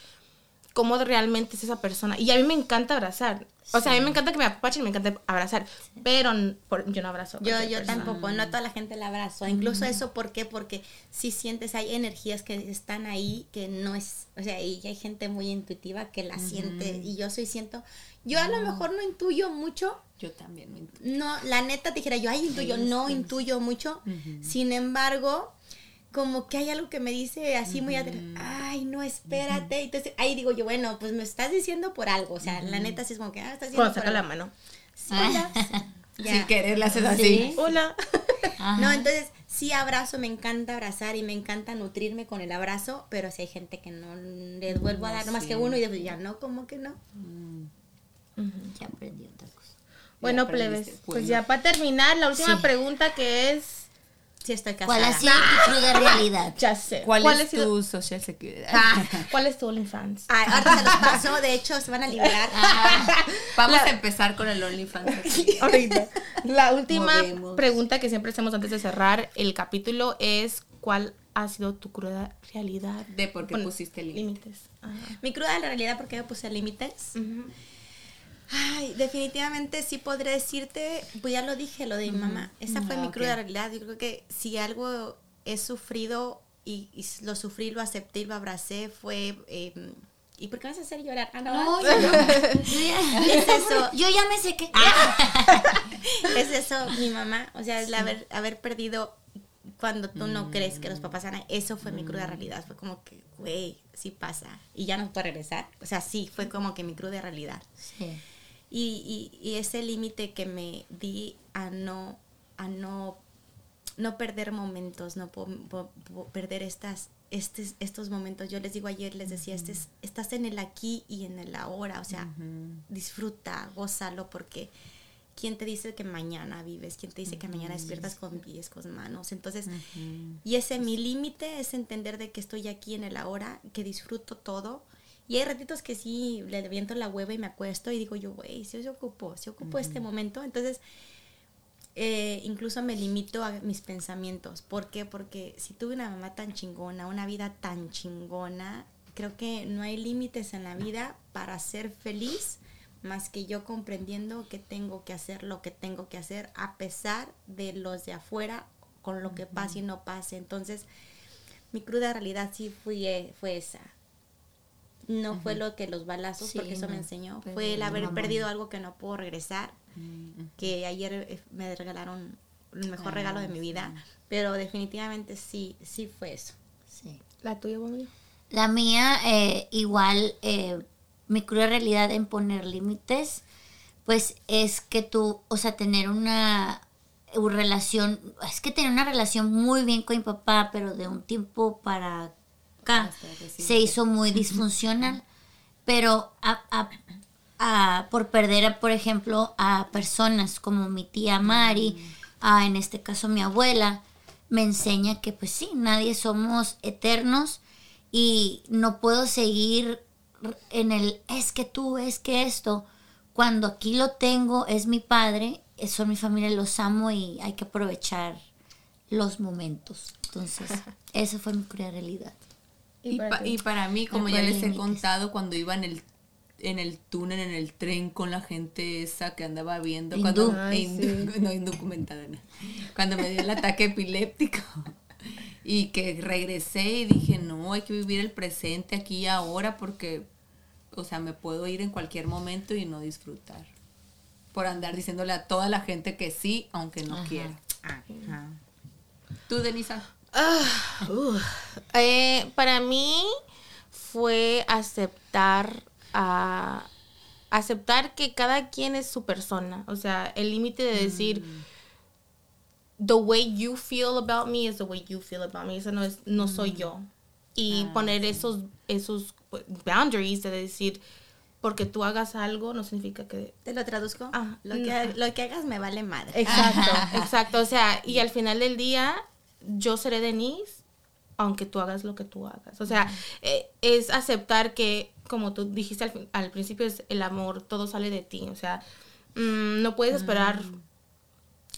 C: cómo realmente es esa persona. Y a mí me encanta abrazar. O sea, a mí me encanta que me apapachen, me encanta abrazar, pero por- yo no abrazo.
B: Yo, yo
C: persona.
B: tampoco, no a toda la gente la abrazo. Incluso eso, ¿por qué? Porque si sientes, hay energías que están ahí que no es, o sea, y hay gente muy intuitiva que la siente. Y yo soy, siento, yo a lo mejor no intuyo mucho,
A: Yo también me entiendo.
B: no, la neta te dijera, yo ay, intuyo, no intuyo mucho. Sin embargo, como que hay algo que me dice así muy atrás, ay, no, espérate. Entonces ahí digo yo, bueno, pues me estás diciendo por algo. O sea, la neta sí es como que, ah, estás diciendo
C: Cuando
B: por
C: saca la mano.
B: Sí, ya. Ya.
A: Sin querer le haces así.
D: Sí.
C: Hola.
D: Ajá.
B: No, entonces sí abrazo, me encanta abrazar y me encanta nutrirme con el abrazo, pero si hay gente que no le vuelvo a dar más que uno y digo, ya no, como que no.
D: Ya aprendí otra cosa.
C: Bueno, plebes, pues
A: Bueno.
C: ya para terminar, la última
D: Sí.
C: pregunta que es...
B: Sí estoy
D: ¿Cuál
B: casada.
D: ha sido tu cruda realidad?
C: Ya sé.
A: ¿Cuál, es
C: sido-
A: tu social security?
C: Ah, ¿Cuál es tu OnlyFans?
B: Ay, ahorita se los paso, de hecho se van a liberar.
A: Vamos a empezar con el OnlyFans. aquí.
C: Ahorita. La última
A: Movemos.
C: pregunta que siempre hacemos antes de cerrar el capítulo es ¿cuál ha sido tu cruda realidad?
A: De por qué
C: Pon-
A: pusiste límites.
B: Mi cruda la realidad porque yo puse límites. Ay, definitivamente sí podré decirte, pues ya lo dije, lo de mi mamá. Esa fue mi cruda realidad. Yo creo que si algo he sufrido y, y lo sufrí, lo acepté y lo abracé, fue... eh, ¿Y por qué vas a hacer llorar? Ah, no,
D: No, yo, yo ya,
B: Es eso.
D: yo ya me sé que.
B: es eso, mi mamá. O sea, el haber, haber perdido cuando tú no crees que los papás van a... Eso fue mi cruda realidad. Fue como que, güey, sí pasa. Y ya no puedo regresar. O sea, sí, fue como que mi cruda realidad.
D: Sí.
B: Y, y, y ese límite que me di a no, a no, no perder momentos, no po- po- po- perder estas, estes- estos momentos. Yo les digo ayer, les decía, este es- estás en el aquí y en el ahora. O sea, disfruta, gózalo, porque ¿quién te dice que mañana vives? ¿Quién te dice que mañana despiertas con pies, con manos? Entonces, y ese mi límite es entender de que estoy aquí en el ahora, que disfruto todo. Y hay ratitos que sí, le viento la hueva y me acuesto y digo yo, güey, si se ocupó, se ocupó este momento. Entonces, eh, incluso me limito a mis pensamientos. ¿Por qué? Porque si tuve una mamá tan chingona, una vida tan chingona, creo que no hay límites en la vida para ser feliz más que yo comprendiendo que tengo que hacer lo que tengo que hacer a pesar de los de afuera con lo que pase y no pase. Entonces, mi cruda realidad sí fui, fue esa. No fue lo que los balazos,
D: Sí,
B: porque eso me enseñó. Fue el haber
D: mamá.
B: perdido algo que no puedo regresar. Que ayer eh, me regalaron el mejor regalo de mi vida. Pero definitivamente sí, sí fue eso.
D: Sí.
C: ¿La tuya, Bobby?
D: La mía, eh, igual, eh, mi cruda realidad en poner límites, pues es que tú, o sea, tener una, una relación, es que tener una relación muy bien con mi papá, pero de un tiempo para acá se hizo muy disfuncional. Pero a- a- a- por perder, a, por ejemplo, a personas como mi tía Mari, a, en este caso mi abuela, me enseña que pues sí, nadie somos eternos y no puedo seguir en el es que tú, es que esto, cuando aquí lo tengo, es mi padre, eh, son mi familia, los amo y hay que aprovechar los momentos. Entonces, esa fue mi realidad.
A: Y,
C: para
A: pa- y para mí, como ya les he contado, cuando iba en el en el túnel, en el tren con la gente esa que andaba viendo, cuando no indocumentada, no. cuando me dio el ataque epiléptico y que regresé y dije, no, hay que vivir el presente aquí y ahora porque, o sea, me puedo ir en cualquier momento y no disfrutar. Por andar diciéndole a toda la gente que sí, aunque no quiera.
B: Ajá.
A: Tú, Denisa.
C: Ah. Eh, para mí fue aceptar a aceptar que cada quien es su persona. O sea, el límite de decir the way you feel about me is the way you feel about me. Eso no es, no soy yo. Y poner esos, esos boundaries de decir porque tú hagas algo no significa que
B: ¿Te lo traduzco?
C: Ah,
B: lo,
C: no.
B: que, lo que hagas me vale madre.
C: Exacto, exacto. O sea, y al final del día, yo seré Denise, aunque tú hagas lo que tú hagas. O sea, eh, es aceptar que, como tú dijiste al, principio, es el amor, todo sale de ti. O sea, mm, no puedes esperar.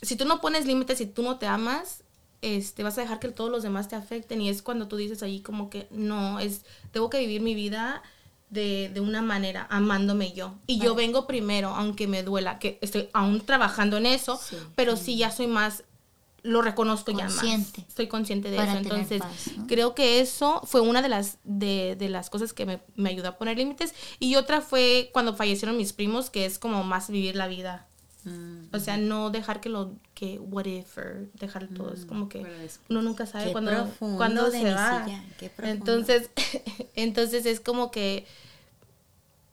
C: Si tú no pones límites, si tú no te amas, este, vas a dejar que todos los demás te afecten. Y es cuando tú dices ahí como que no, es, tengo que vivir mi vida de, de una manera, amándome yo. Y yo vengo primero, aunque me duela, que estoy aún trabajando en eso,
D: Sí.
C: pero sí ya soy más, lo reconozco ya más. Estoy consciente de
D: Para
C: eso. Entonces,
D: paz, ¿no?
C: creo que eso fue una de las, de, de las cosas que me, me ayudó a poner límites. Y otra fue cuando fallecieron mis primos, que es como más vivir la vida. O sea, no dejar que lo, que what if, or dejar todo. Es como que uno nunca sabe cuándo, cuándo se va. Entonces, entonces es como que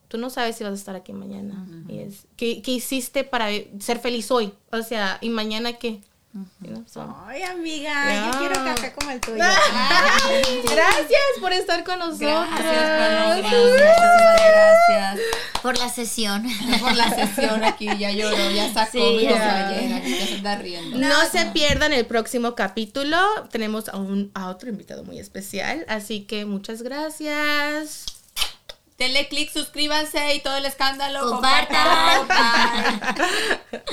C: tú no sabes si vas a estar aquí mañana. Y es, ¿qué, qué hiciste para ser feliz hoy? O sea, ¿y mañana qué? You know, so-
B: Ay, amiga, yo quiero café como el tuyo.
C: Gracias por estar con nosotros.
A: Gracias. Muchísimas gracias.
D: Por la sesión.
A: por la sesión aquí, ya lloró, ya sacó
D: Sí,
A: mi
C: ya.
A: ya se está riendo.
C: No se pierdan el próximo capítulo. Tenemos a, un, a otro invitado muy especial. Así que muchas gracias.
A: Denle click, suscríbanse y todo el escándalo.
D: Compartan.
A: compartan.